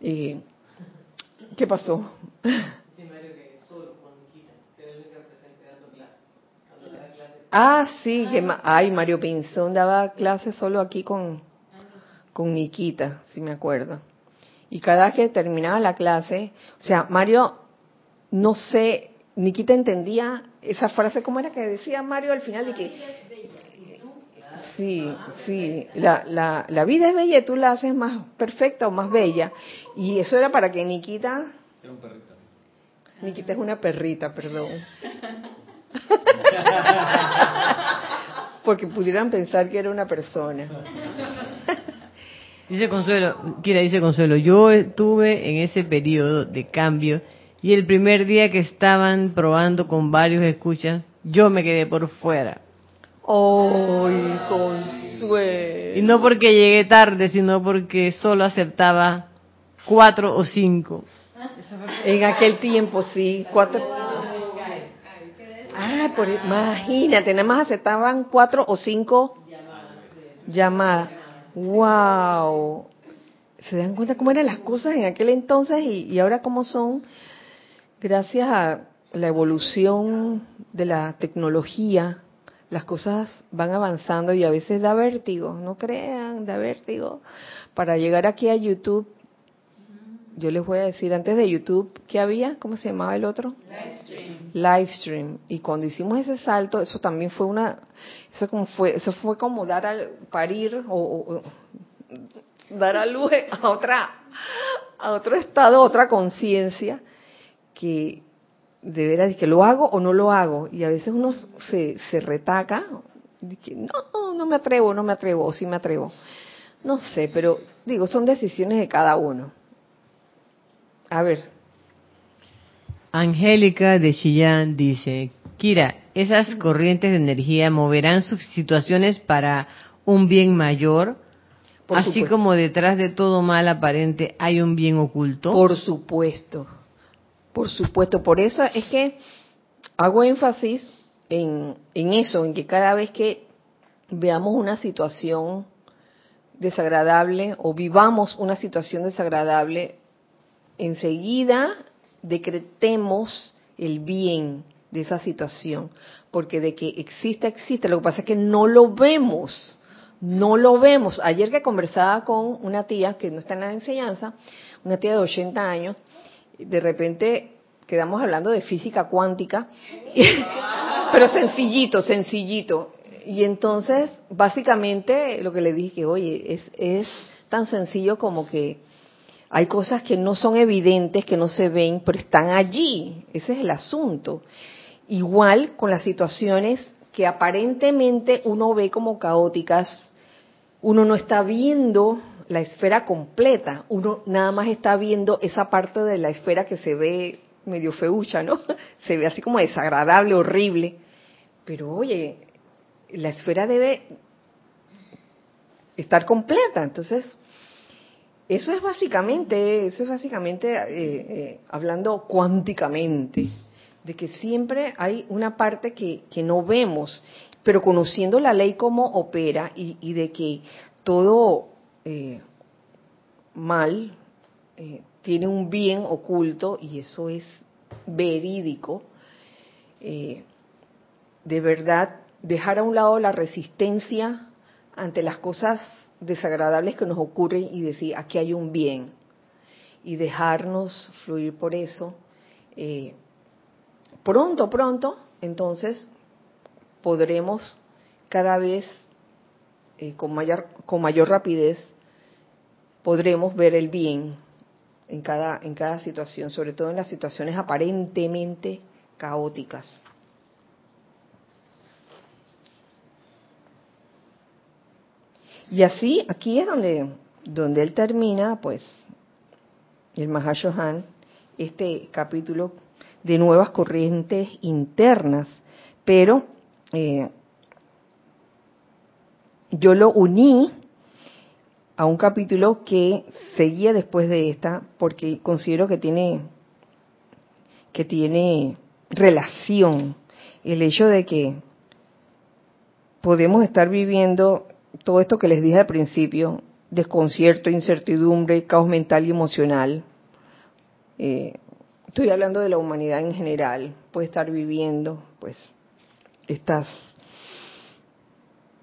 Qué pasó ah sí que ay Mario Pinzón daba clases solo aquí con con Nikita si me acuerdo. Y cada vez que terminaba la clase, o sea, Mario, no sé, Nikita entendía esa frase, ¿cómo era que decía Mario al final? De que, sí, sí, la, la, la vida es bella y tú la haces más perfecta o más bella. Y eso era para que Nikita... Era un perrito. Nikita es una perrita, perdón. *laughs* Porque pudieran pensar que era una persona. Dice Consuelo, Kira dice Consuelo, yo estuve en ese periodo de cambio y el primer día que estaban probando con varios escuchas, yo me quedé por fuera. ¡Ay, Consuelo! Y no porque llegué tarde, sino porque solo aceptaba cuatro o cinco. En aquel tiempo, sí, cuatro. Ah, por, imagínate, nada más aceptaban cuatro o cinco llamadas. ¡Wow! ¿Se dan cuenta cómo eran las cosas en aquel entonces y, ahora cómo son? Gracias a la evolución de la tecnología, las cosas van avanzando y a veces da vértigo, no crean, da vértigo. Para llegar aquí a YouTube, yo les voy a decir antes de YouTube, ¿qué había? ¿Cómo se llamaba el otro? Livestream. Livestream. Y cuando hicimos ese salto, eso también fue una, eso como fue, eso fue como dar al parir o, dar a luz a otra, a otro estado, a otra conciencia que de veras que lo hago o no lo hago y a veces uno se, se retaca que no, no me atrevo, no me atrevo o sí me atrevo. No sé, pero digo, son decisiones de cada uno. A ver. Angélica de Chillán dice, Kira, esas corrientes de energía moverán sus situaciones para un bien mayor, así como detrás de todo mal aparente hay un bien oculto. Por supuesto, por supuesto. Por eso es que hago énfasis en, en eso, en que cada vez que veamos una situación desagradable o vivamos una situación desagradable, enseguida decretemos el bien de esa situación, porque de que existe, existe, lo que pasa es que no lo vemos, no lo vemos. Ayer que conversaba con una tía que no está en la enseñanza, una tía de 80 años, de repente quedamos hablando de física cuántica, *laughs* pero sencillito, sencillito. Y entonces, básicamente, lo que le dije que, oye, es, es tan sencillo como que hay cosas que no son evidentes, que no se ven, pero están allí. Ese es el asunto. Igual con las situaciones que aparentemente uno ve como caóticas, uno no está viendo la esfera completa, uno nada más está viendo esa parte de la esfera que se ve medio feucha, ¿no? *laughs* Se ve así como desagradable, horrible. Pero oye, la esfera debe estar completa. Entonces, eso es básicamente, eso es básicamente eh, eh, hablando cuánticamente, de que siempre hay una parte que, que no vemos, pero conociendo la ley cómo opera y, de que todo eh, mal tiene un bien oculto y eso es verídico, de verdad dejar a un lado la resistencia ante las cosas desagradables que nos ocurren y decir, aquí hay un bien, y dejarnos fluir por eso. Eh, pronto, pronto, entonces, podremos cada vez, eh, con, mayor, con mayor rapidez, podremos ver el bien en cada, en cada situación, sobre todo en las situaciones aparentemente caóticas. Y así, aquí es donde, donde él termina, pues, el Mahashohan, este capítulo de nuevas corrientes internas. Pero eh, yo lo uní a un capítulo que seguía después de esta, porque considero que tiene que tiene relación el hecho de que podemos estar viviendo todo esto que les dije al principio, desconcierto, incertidumbre, caos mental y emocional. Eh, estoy hablando de la humanidad en general, puede estar viviendo pues estas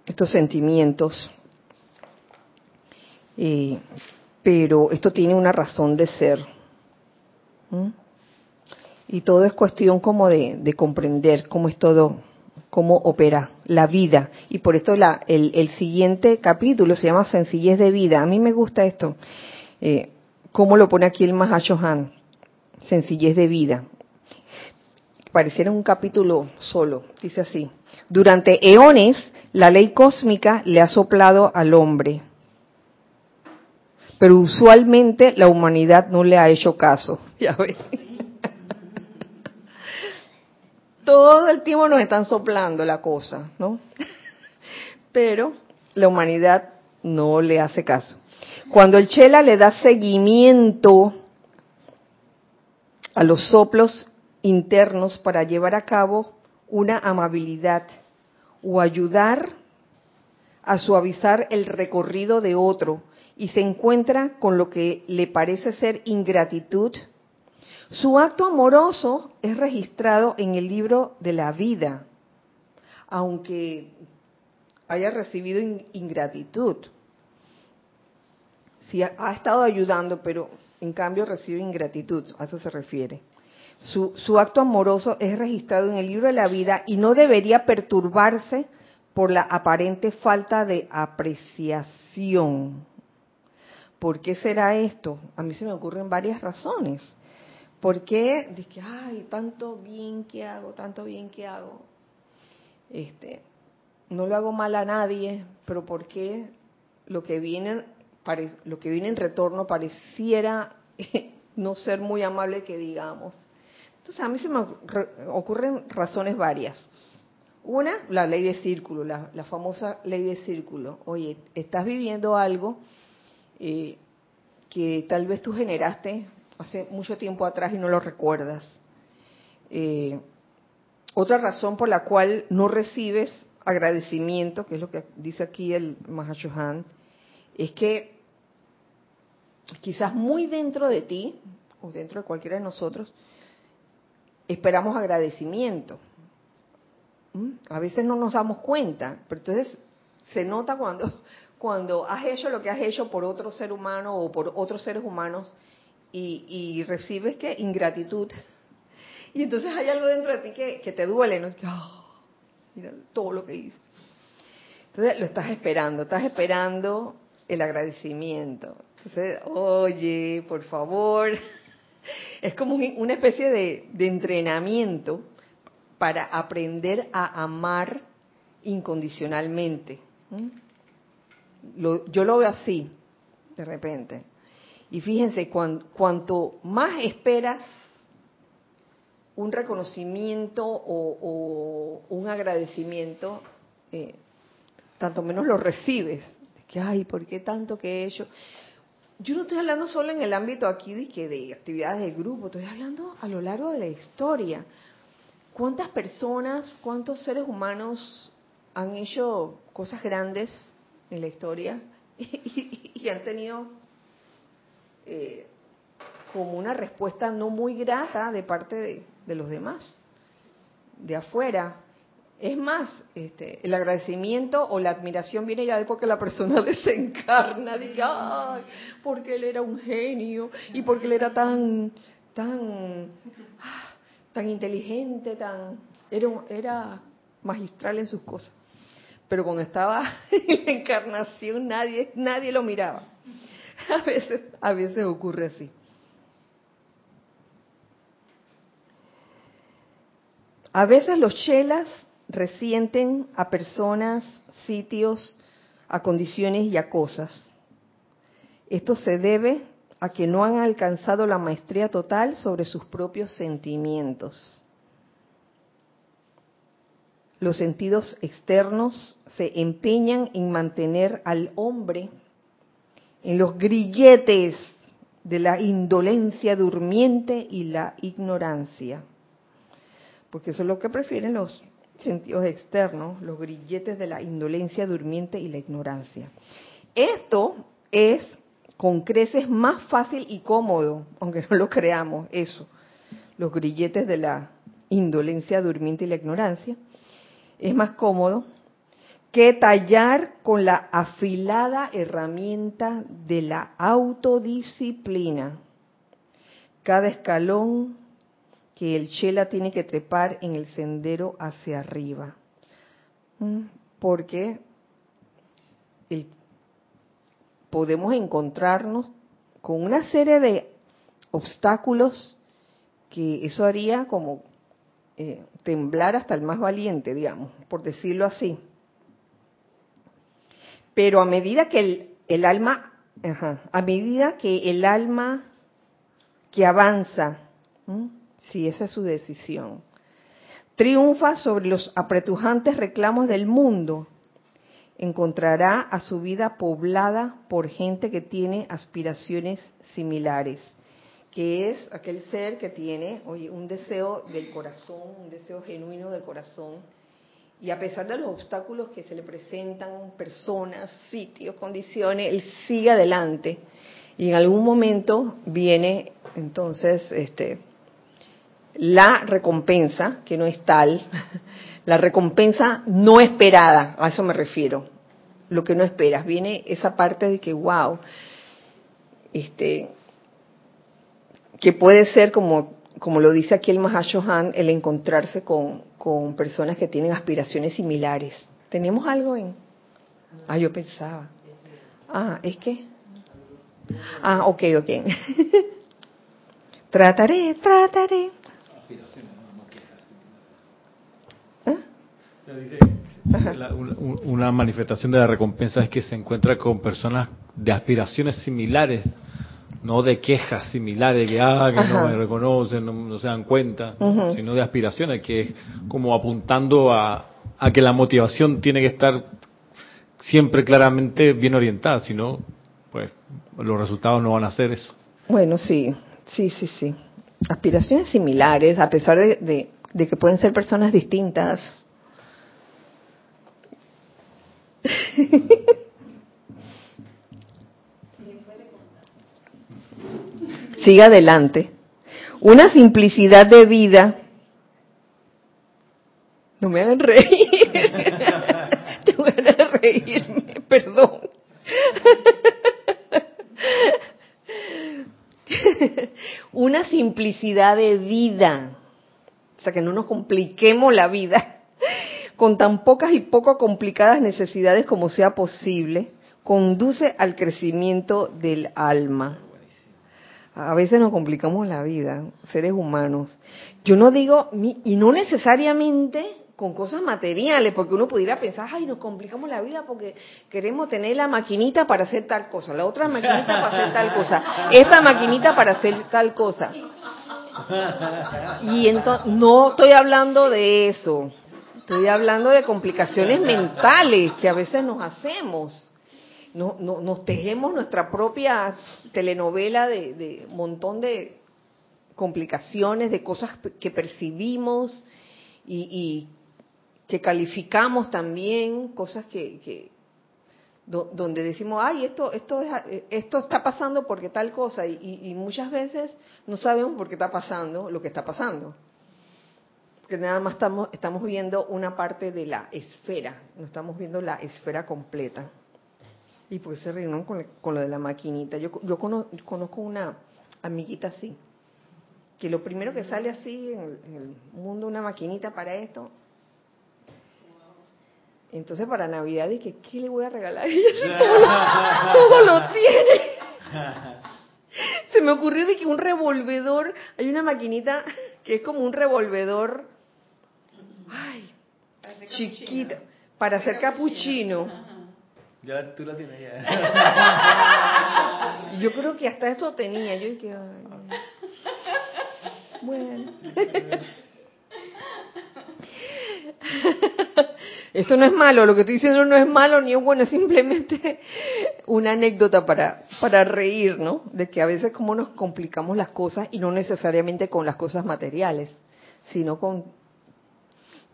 estos sentimientos eh, pero esto tiene una razón de ser. Y todo es cuestión como de, comprender cómo es todo, cómo opera la vida. Y por esto la, el, siguiente capítulo se llama Sencillez de Vida. A mí me gusta esto. Eh, ¿Cómo lo pone aquí el Mahashohan? Sencillez de vida. Pareciera un capítulo solo. Dice así. Durante eones, la ley cósmica le ha soplado al hombre pero usualmente la humanidad no le ha hecho caso. *laughs* Ya. Todo el tiempo nos están soplando la cosa, ¿no? Pero la humanidad no le hace caso. Cuando el Chela le da seguimiento a los soplos internos para llevar a cabo una amabilidad o ayudar a suavizar el recorrido de otro, y se encuentra con lo que le parece ser ingratitud, su acto amoroso es registrado en el libro de la vida, aunque haya recibido ingratitud. Si ha, estado ayudando, pero en cambio recibe ingratitud, a eso se refiere. Su, acto amoroso es registrado en el libro de la vida y no debería perturbarse por la aparente falta de apreciación ¿Por qué será esto? A mí se me ocurren varias razones. ¿Por qué? Dice, ay, tanto bien que hago, tanto bien que hago. Este, no lo hago mal a nadie, pero ¿por qué lo que viene, lo que viene en retorno pareciera *laughs* no ser muy amable que digamos? Entonces a mí se me ocurren razones varias. Una, la ley de círculo, la, la famosa ley de círculo. Oye, estás viviendo algo eh, que tal vez tú generaste hace mucho tiempo atrás y no lo recuerdas. Eh, otra razón por la cual no recibes agradecimiento, que es lo que dice aquí el Mahashohan, es que quizás muy dentro de ti, o dentro de cualquiera de nosotros, esperamos agradecimiento. ¿Mm? A veces no nos damos cuenta, pero entonces se nota cuando cuando has hecho lo que has hecho por otro ser humano o por otros seres humanos y, recibes que ingratitud. Y entonces hay algo dentro de ti que, te duele, ¿no? Ah, mira todo lo que hice. Entonces lo estás esperando, estás esperando el agradecimiento. Entonces, oye, por favor, es como una especie de, entrenamiento para aprender a amar incondicionalmente yo lo veo así, de repente. Y fíjense, cuanto más esperas un reconocimiento o, un agradecimiento, eh, tanto menos lo recibes. Que, ay, ¿por qué tanto que he hecho? Yo no estoy hablando solo en el ámbito aquí de, que de actividades de grupo, estoy hablando a lo largo de la historia. ¿Cuántas personas, cuántos seres humanos han hecho cosas grandes en la historia *laughs* y, han tenido eh, como una respuesta no muy grata de parte de, los demás, de afuera. Es más, este, el agradecimiento o la admiración viene ya de porque la persona *laughs* desencarna, dice, ay, porque él era un genio y porque él era tan, tan, ah, tan inteligente, tan, era, era magistral en sus cosas pero cuando estaba *laughs* en la encarnación nadie, nadie lo miraba. *laughs* A veces, a veces ocurre así. A veces los chelas resienten a personas, sitios, a condiciones y a cosas. Esto se debe a que no han alcanzado la maestría total sobre sus propios sentimientos. Los sentidos externos se empeñan en mantener al hombre en los grilletes de la indolencia durmiente y la ignorancia. Porque eso es lo que prefieren los sentidos externos, los grilletes de la indolencia durmiente y la ignorancia. Esto es con creces más fácil y cómodo, aunque no lo creamos, eso, los grilletes de la indolencia durmiente y la ignorancia, es más cómodo que tallar con la afilada herramienta de la autodisciplina. Cada escalón que el chela tiene que trepar en el sendero hacia arriba. Mm, porque podemos encontrarnos con una serie de obstáculos que eso haría como eh, temblar hasta el más valiente, digamos, por decirlo así. Pero a medida que el, alma, a medida que el alma que avanza, si esa es su decisión, triunfa sobre los apretujantes reclamos del mundo, encontrará a su vida poblada por gente que tiene aspiraciones similares, que es aquel ser que tiene oye, un deseo del corazón, un deseo genuino del corazón, y a pesar de los obstáculos que se le presentan, personas, sitios, condiciones, él sigue adelante. Y en algún momento viene entonces este, la recompensa, que no es tal, *laughs* la recompensa no esperada, a eso me refiero, lo que no esperas. Viene esa parte de que, wow, este, que puede ser como, como lo dice aquí el Mahashohan, el encontrarse con, con personas que tienen aspiraciones similares. ¿Tenemos algo en...? Ah, yo pensaba. Ah, ¿es que? Ah, ok, ok. *laughs* trataré, trataré. una manifestación de la recompensa es que se encuentra con personas de aspiraciones similares, no de quejas similares, que, ah, que no me reconocen, no, se dan cuenta, sino de aspiraciones, que es como apuntando a, a que la motivación tiene que estar siempre claramente bien orientada, si no, pues los resultados no van a ser eso. Bueno, sí, sí, sí, sí. Aspiraciones similares, a pesar de, de que pueden ser personas distintas, *laughs* Siga adelante. Una simplicidad de vida. No me hagan reír. Te voy a reírme, perdón. *laughs* Una simplicidad de vida. O sea, que no nos compliquemos la vida con tan pocas y poco complicadas necesidades como sea posible, conduce al crecimiento del alma. A veces nos complicamos la vida, seres humanos. Yo no digo, y no necesariamente con cosas materiales, porque uno pudiera pensar, ay, nos complicamos la vida porque queremos tener la maquinita para hacer tal cosa, la otra maquinita para hacer tal cosa, esta maquinita para hacer tal cosa. Y entonces, no estoy hablando de eso. Estoy hablando de complicaciones mentales que a veces nos hacemos. No, nos tejemos nuestra propia telenovela de, de montón de complicaciones, de cosas que percibimos y, que calificamos también, cosas que, donde decimos, ay, esto, esto, esto está pasando porque tal cosa, y, y, muchas veces no sabemos por qué está pasando lo que está pasando que nada más estamos, estamos viendo una parte de la esfera, no estamos viendo la esfera completa. Y pues se reunieron con, con, lo de la maquinita. Yo, yo conozco una amiguita así, que lo primero que sale así en el, mundo, una maquinita para esto. Entonces para Navidad dije, ¿qué le voy a regalar? *laughs* *laughs* todo, todo lo tiene. Se me ocurrió de que un revolvedor, hay una maquinita que es como un revolvedor Ay, chiquita, para hacer capuchino. Ya tú la tienes ya. *laughs* Yo creo que hasta eso tenía. Yo dije, bueno. *laughs* Esto no es malo, lo que estoy diciendo no es malo ni es bueno, es simplemente una anécdota para, para reír, ¿no? De que a veces como nos complicamos las cosas y no necesariamente con las cosas materiales, sino con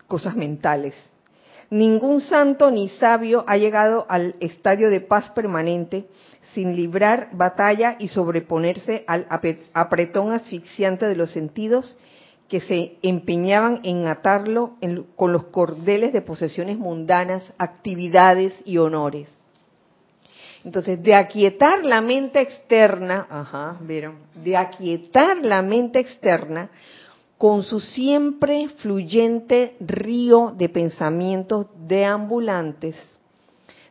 cosas mentales. Ningún santo ni sabio ha llegado al estadio de paz permanente sin librar batalla y sobreponerse al apretón asfixiante de los sentidos que se empeñaban en atarlo con los cordeles de posesiones mundanas, actividades y honores. Entonces, de aquietar la mente externa, ajá, vieron, de aquietar la mente externa con su siempre fluyente río de pensamientos deambulantes,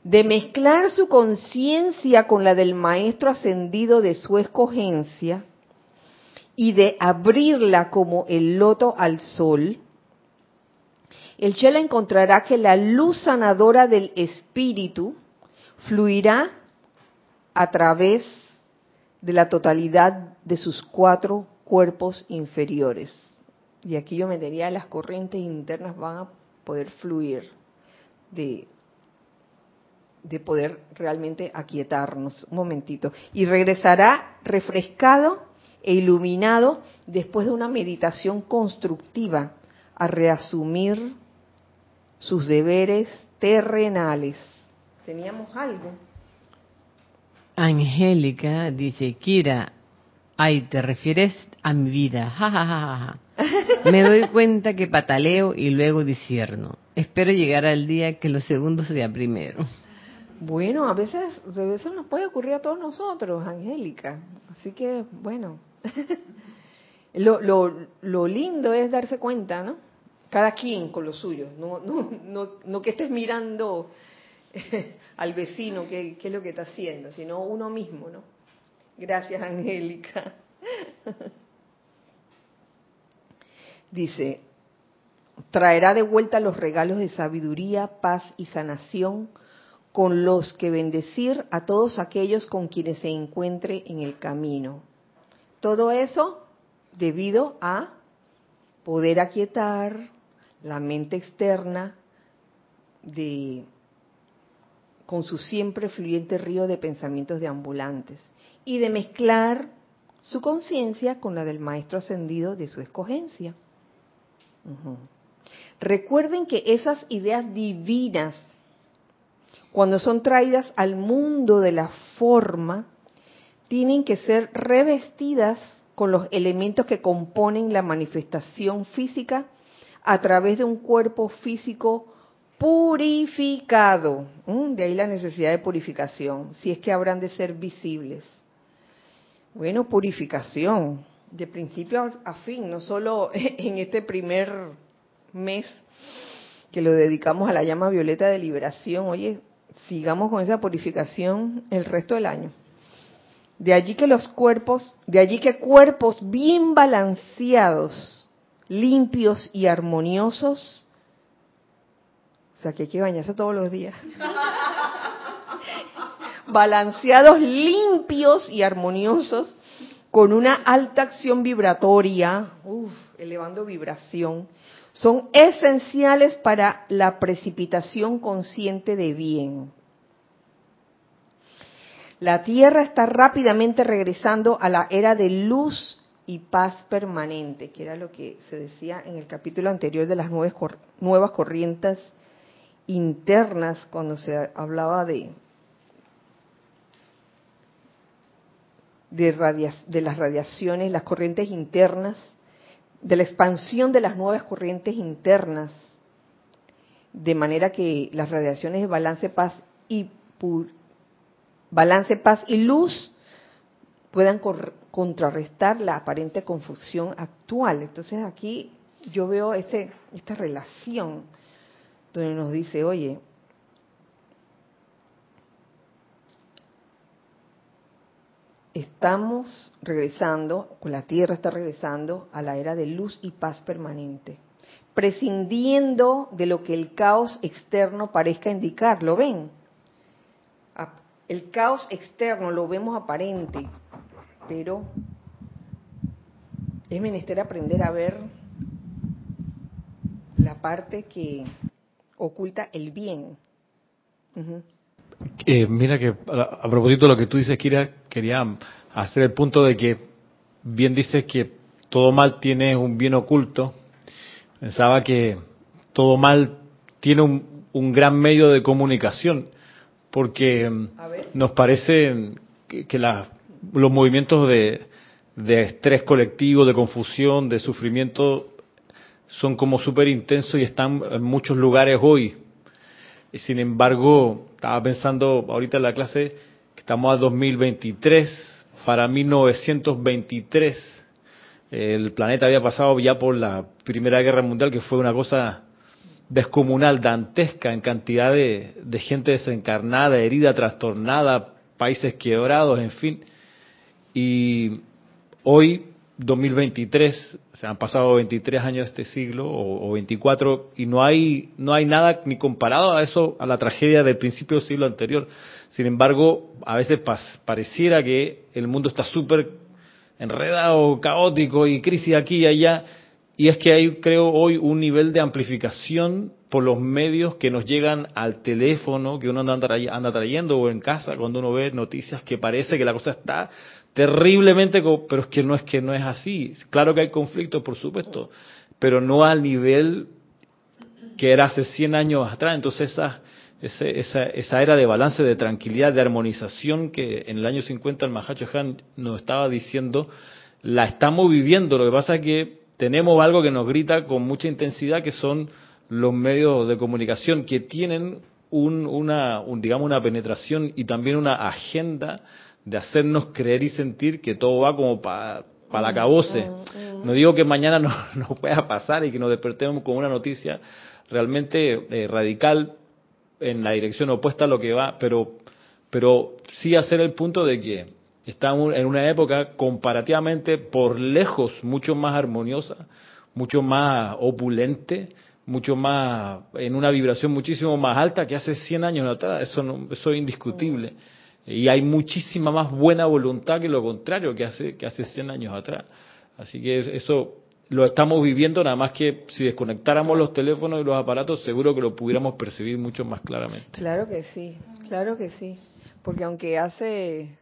de mezclar su conciencia con la del maestro ascendido de su escogencia, y de abrirla como el loto al sol, el Chela encontrará que la luz sanadora del espíritu fluirá a través de la totalidad de sus cuatro cuerpos inferiores. Y aquí yo me diría, las corrientes internas van a poder fluir de, de poder realmente aquietarnos. Un momentito. Y regresará refrescado e iluminado después de una meditación constructiva a reasumir sus deberes terrenales. ¿Teníamos algo? Angélica dice, Kira, ay, te refieres a mi vida. Ja, Me doy cuenta que pataleo y luego disierno. Espero llegar al día que lo segundo sea primero. Bueno, a veces, a veces nos puede ocurrir a todos nosotros, Angélica. Así que, bueno, *laughs* lo, lo, lo, lindo es darse cuenta, ¿no? Cada quien con lo suyo, no, no, no, no que estés mirando *laughs* al vecino qué, qué es lo que está haciendo, sino uno mismo, ¿no? Gracias, Angélica. *laughs* Dice, traerá de vuelta los regalos de sabiduría, paz y sanación con los que bendecir a todos aquellos con quienes se encuentre en el camino. Todo eso debido a poder aquietar la mente externa de con su siempre fluyente río de pensamientos deambulantes y de mezclar su conciencia con la del maestro ascendido de su escogencia. Recuerden que esas ideas divinas, cuando son traídas al mundo de la forma, tienen que ser revestidas con los elementos que componen la manifestación física a través de un cuerpo físico purificado. Mm, de ahí la necesidad de purificación, si es que habrán de ser visibles. Bueno, purificación, de principio a fin, no solo *laughs* en este primer mes que lo dedicamos a la llama violeta de liberación, oye, sigamos con esa purificación el resto del año. De allí que los cuerpos, de allí que cuerpos bien balanceados, limpios y armoniosos, o sea que hay que bañarse todos los días, *laughs* balanceados, limpios y armoniosos, con una alta acción vibratoria, elevando vibración, son esenciales para la precipitación consciente de bien. La Tierra está rápidamente regresando a la era de luz y paz permanente, que era lo que se decía en el capítulo anterior de las nuevas corrientes internas, cuando se hablaba de, de, de las radiaciones, las corrientes internas, de la expansión de las nuevas corrientes internas, de manera que las radiaciones de balance, paz y balance, paz y luz puedan contrarrestar la aparente confusión actual. Entonces aquí yo veo ese, esta relación donde nos dice, oye, estamos regresando, la Tierra está regresando a la era de luz y paz permanente, prescindiendo de lo que el caos externo parezca indicar. ¿Lo ven? el caos externo lo vemos aparente, pero es menester aprender a ver la parte que oculta el bien. Eh, mira que a, propósito de lo que tú dices, Kira, quería hacer el punto de que bien dices que todo mal tiene un bien oculto. Pensaba que todo mal tiene un, un gran medio de comunicación, porque mm, nos parece que, los movimientos de, de estrés colectivo, de confusión, de sufrimiento, son como súper intensos y están en muchos lugares hoy. Sin embargo, estaba pensando ahorita en la clase que estamos a 2023, para 1923 el planeta había pasado ya por la Primera Guerra Mundial, que fue una cosa descomunal, dantesca en cantidad de, gente desencarnada, herida, trastornada, países quebrados, en fin. Y hoy 2023, se han pasado 23 años de este siglo o, 24 y no hay no hay nada ni comparado a eso a la tragedia del principio del siglo anterior. Sin embargo, a veces pareciera que el mundo está súper enredado, caótico y crisis aquí y allá y es que hay creo hoy un nivel de amplificación por los medios que nos llegan al teléfono que uno anda, anda trayendo o en casa cuando uno ve noticias que parece que la cosa está terriblemente, pero es que no es que no es así. Claro que hay conflictos, por supuesto, pero no al nivel que era hace 100 años atrás. Entonces esa, esa, esa era de balance, de tranquilidad, de armonización que en el año 50 el Mahacho Han nos estaba diciendo, la estamos viviendo. Lo que pasa es que tenemos algo que nos grita con mucha intensidad, que son los medios de comunicación que tienen un, una, un, digamos, una penetración y también una agenda de hacernos creer y sentir que todo va como para pa la cabose. No digo que mañana *laughs* no, no, pueda pasar y que nos despertemos con una noticia realmente eh, radical en la dirección opuesta a lo que va, pero, pero sí hacer el punto de que estamos en una época comparativamente por lejos mucho más armoniosa, mucho más opulente, mucho más en una vibración muchísimo más alta que hace 100 años atrás, eso no, eso es indiscutible. Y hay muchísima más buena voluntad que lo contrario que hace, que hace 100 años atrás. Así que eso lo estamos viviendo, nada más que si desconectáramos los teléfonos y los aparatos, seguro que lo pudiéramos percibir mucho más claramente. Claro que sí, claro que sí. Porque aunque hace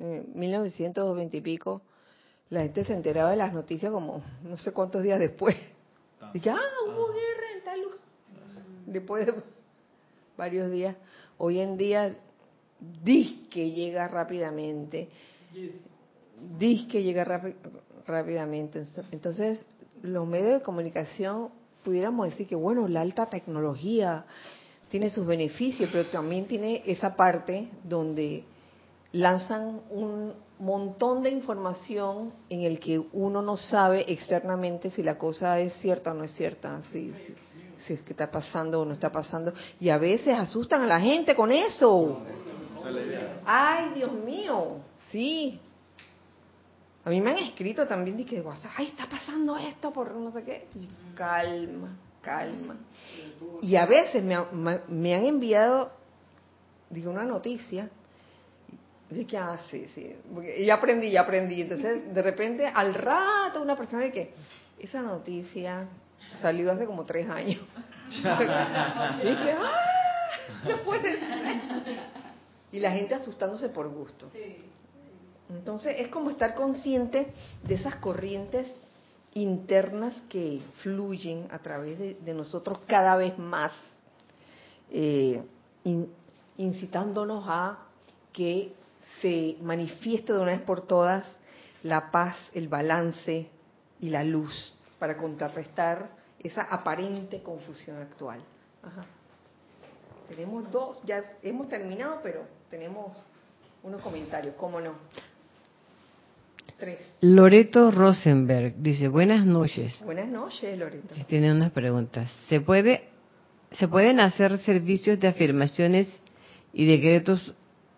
eh, 1920 y pico, la gente se enteraba de las noticias como no sé cuántos días después. Y que, ah, hubo guerra en tal Después de varios días. Hoy en día dis que llega rápidamente, dis que llega rápidamente. Entonces, los medios de comunicación pudiéramos decir que, bueno, la alta tecnología tiene sus beneficios, pero también tiene esa parte donde lanzan un montón de información en el que uno no sabe externamente si la cosa es cierta o no es cierta, si es que está pasando o no está pasando, y a veces asustan a la gente con eso. Ay, Dios mío, sí. A mí me han escrito también de que ay, está pasando esto por no sé qué. calma, calma. Y a veces me, me han enviado, digo, una noticia. De que, ah, sí, sí. ya aprendí, ya aprendí. Entonces, de repente, al rato, una persona de que, esa noticia salió hace como tres años. *laughs* y que, ah, no puede y la gente asustándose por gusto. Entonces es como estar consciente de esas corrientes internas que fluyen a través de, nosotros cada vez más, eh, incitándonos a que se manifieste de una vez por todas la paz, el balance y la luz para contrarrestar esa aparente confusión actual. Tenemos dos, ya hemos terminado, pero tenemos unos comentarios, ¿cómo no? Tres. Loreto Rosenberg dice, buenas noches. Buenas noches, Loreto. Tiene unas preguntas. ¿Se puede se pueden hacer servicios de afirmaciones y decretos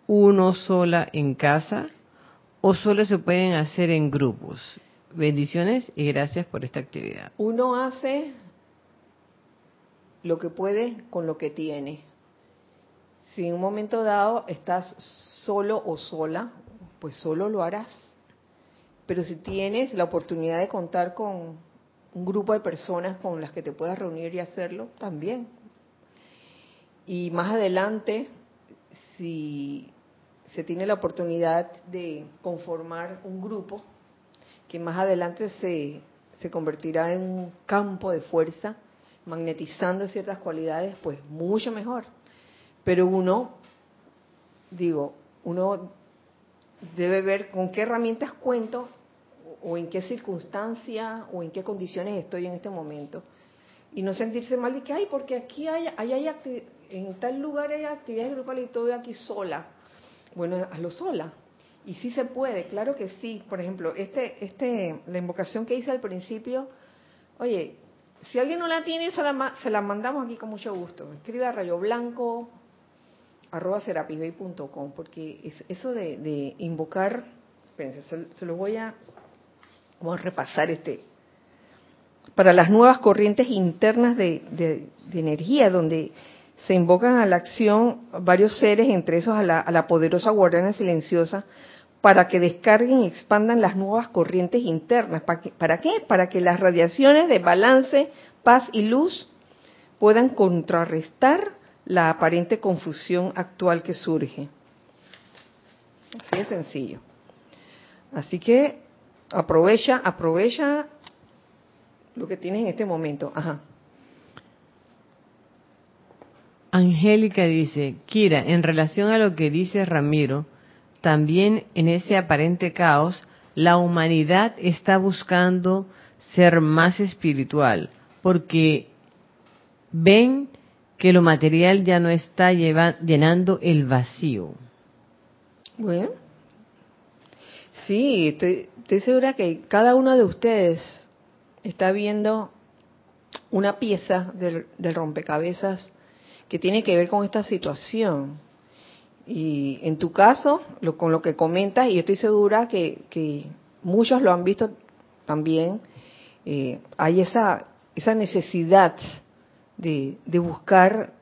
uno sola en casa o solo se pueden hacer en grupos? Bendiciones y gracias por esta actividad. Uno hace lo que puede con lo que tiene Si en un momento dado estás solo o sola, pues solo lo harás. Pero si tienes la oportunidad de contar con un grupo de personas con las que te puedas reunir y hacerlo, también. Y más adelante, si se tiene la oportunidad de conformar un grupo, que más adelante se, se convertirá en un campo de fuerza, magnetizando ciertas cualidades, pues mucho mejor. Pero uno, digo, uno debe ver con qué herramientas cuento o en qué circunstancia o en qué condiciones estoy en este momento. Y no sentirse mal de que, ay, porque aquí hay, hay en tal lugar hay actividades grupales y estoy aquí sola. Bueno, hazlo sola. Y sí se puede, claro que sí. Por ejemplo, este, este, la invocación que hice al principio, oye, si alguien no la tiene, se la, se la mandamos aquí con mucho gusto. Escribe a rayo blanco arroba porque eso de, invocar, espérense, se, lo voy a, repasar este, para las nuevas corrientes internas de, energía, donde se invocan a la acción varios seres, entre esos a la, a la poderosa guardiana silenciosa, para que descarguen y expandan las nuevas corrientes internas. ¿Para qué? ¿Para qué? Para que las radiaciones de balance, paz y luz puedan contrarrestar la aparente confusión actual que surge. Así de sencillo. Así que aprovecha, aprovecha lo que tienes en este momento. Ajá. Angélica dice, Kira, en relación a lo que dice Ramiro, también en ese aparente caos, la humanidad está buscando ser más espiritual, porque ven que lo material ya no está llenando el vacío. Bueno, sí, estoy, segura que cada uno de ustedes está viendo una pieza del, rompecabezas que tiene que ver con esta situación. Y en tu caso, lo, con lo que comentas, y estoy segura que, muchos lo han visto también, eh, hay esa, esa necesidad de, buscar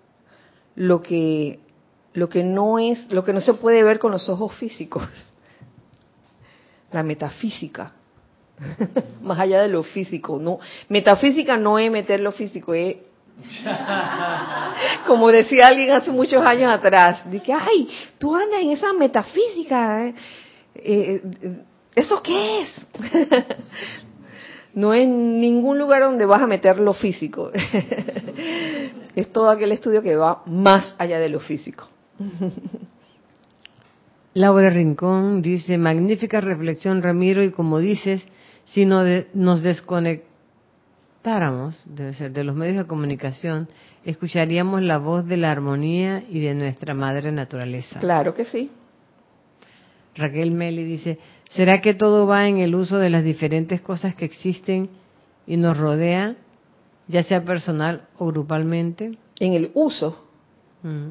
lo que lo que no es lo que no se puede ver con los ojos físicos. La metafísica. *laughs* Más allá de lo físico no metafísica no es meter lo físico es *laughs* como decía alguien hace muchos años atrás de que ay tú andas en esa metafísica. Eh, eh, eso qué es *laughs* no es ningún lugar donde vas a meter lo físico. *laughs* es todo aquel estudio que va más allá de lo físico. *laughs* Laura Rincón dice, magnífica reflexión Ramiro y como dices, si no nos desconectáramos debe ser, de los medios de comunicación, escucharíamos la voz de la armonía y de nuestra madre naturaleza. Claro que sí. Raquel Meli dice, ¿será que todo va en el uso de las diferentes cosas que existen y nos rodea, ya sea personal o grupalmente? En el uso. Mm.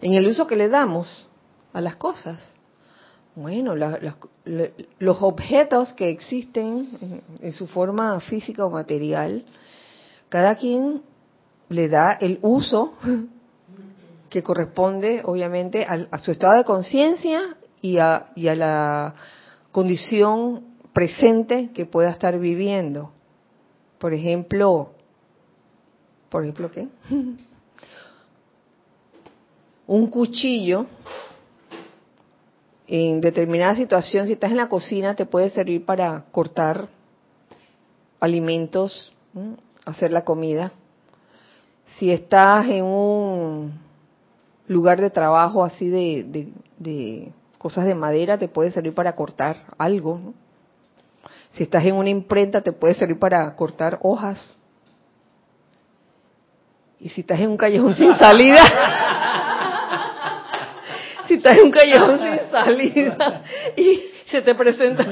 En el uso que le damos a las cosas. Bueno, los objetos que existen en su forma física o material, cada quien le da el uso *laughs* que corresponde obviamente a, su estado de conciencia y a, y a la condición presente que pueda estar viviendo. Por ejemplo, por ejemplo, ¿qué? *laughs* Un cuchillo en determinada situación, si estás en la cocina, te puede servir para cortar alimentos, hacer la comida. Si estás en un lugar de trabajo así de, de, cosas de madera te puede servir para cortar algo. Si estás en una imprenta te puede servir para cortar hojas. Y si estás en un callejón sin *laughs* salida, si estás en un callejón sin salida y se te presenta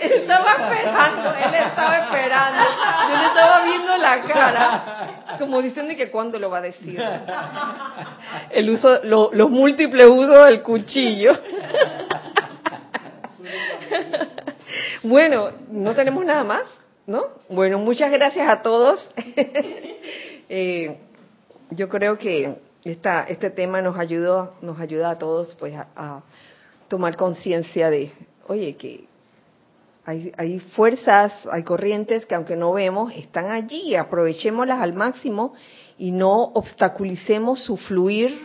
él estaba esperando, él estaba esperando. Yo le estaba viendo la cara, como diciendo que cuándo lo va a decir. *laughs* El uso, los múltiples usos del cuchillo. *laughs* Bueno, ¿no tenemos nada más? ¿No? Bueno, muchas gracias a todos. *laughs* Eh, yo creo que esta, este tema nos ayudó, nos ayuda a todos pues a, tomar conciencia de, oye, que hay, hay, fuerzas, hay corrientes que aunque no vemos, están allí, aprovechémoslas al máximo y no obstaculicemos su fluir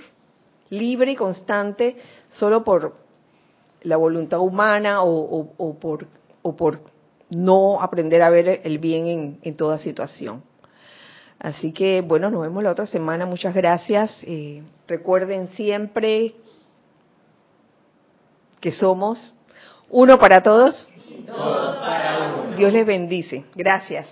libre y constante solo por la voluntad humana o, por, o por no aprender a ver el bien en, toda situación. Así que, bueno, nos vemos la otra semana. Muchas gracias. Eh, recuerden siempre que somos uno para todos. Dios les bendice. Gracias.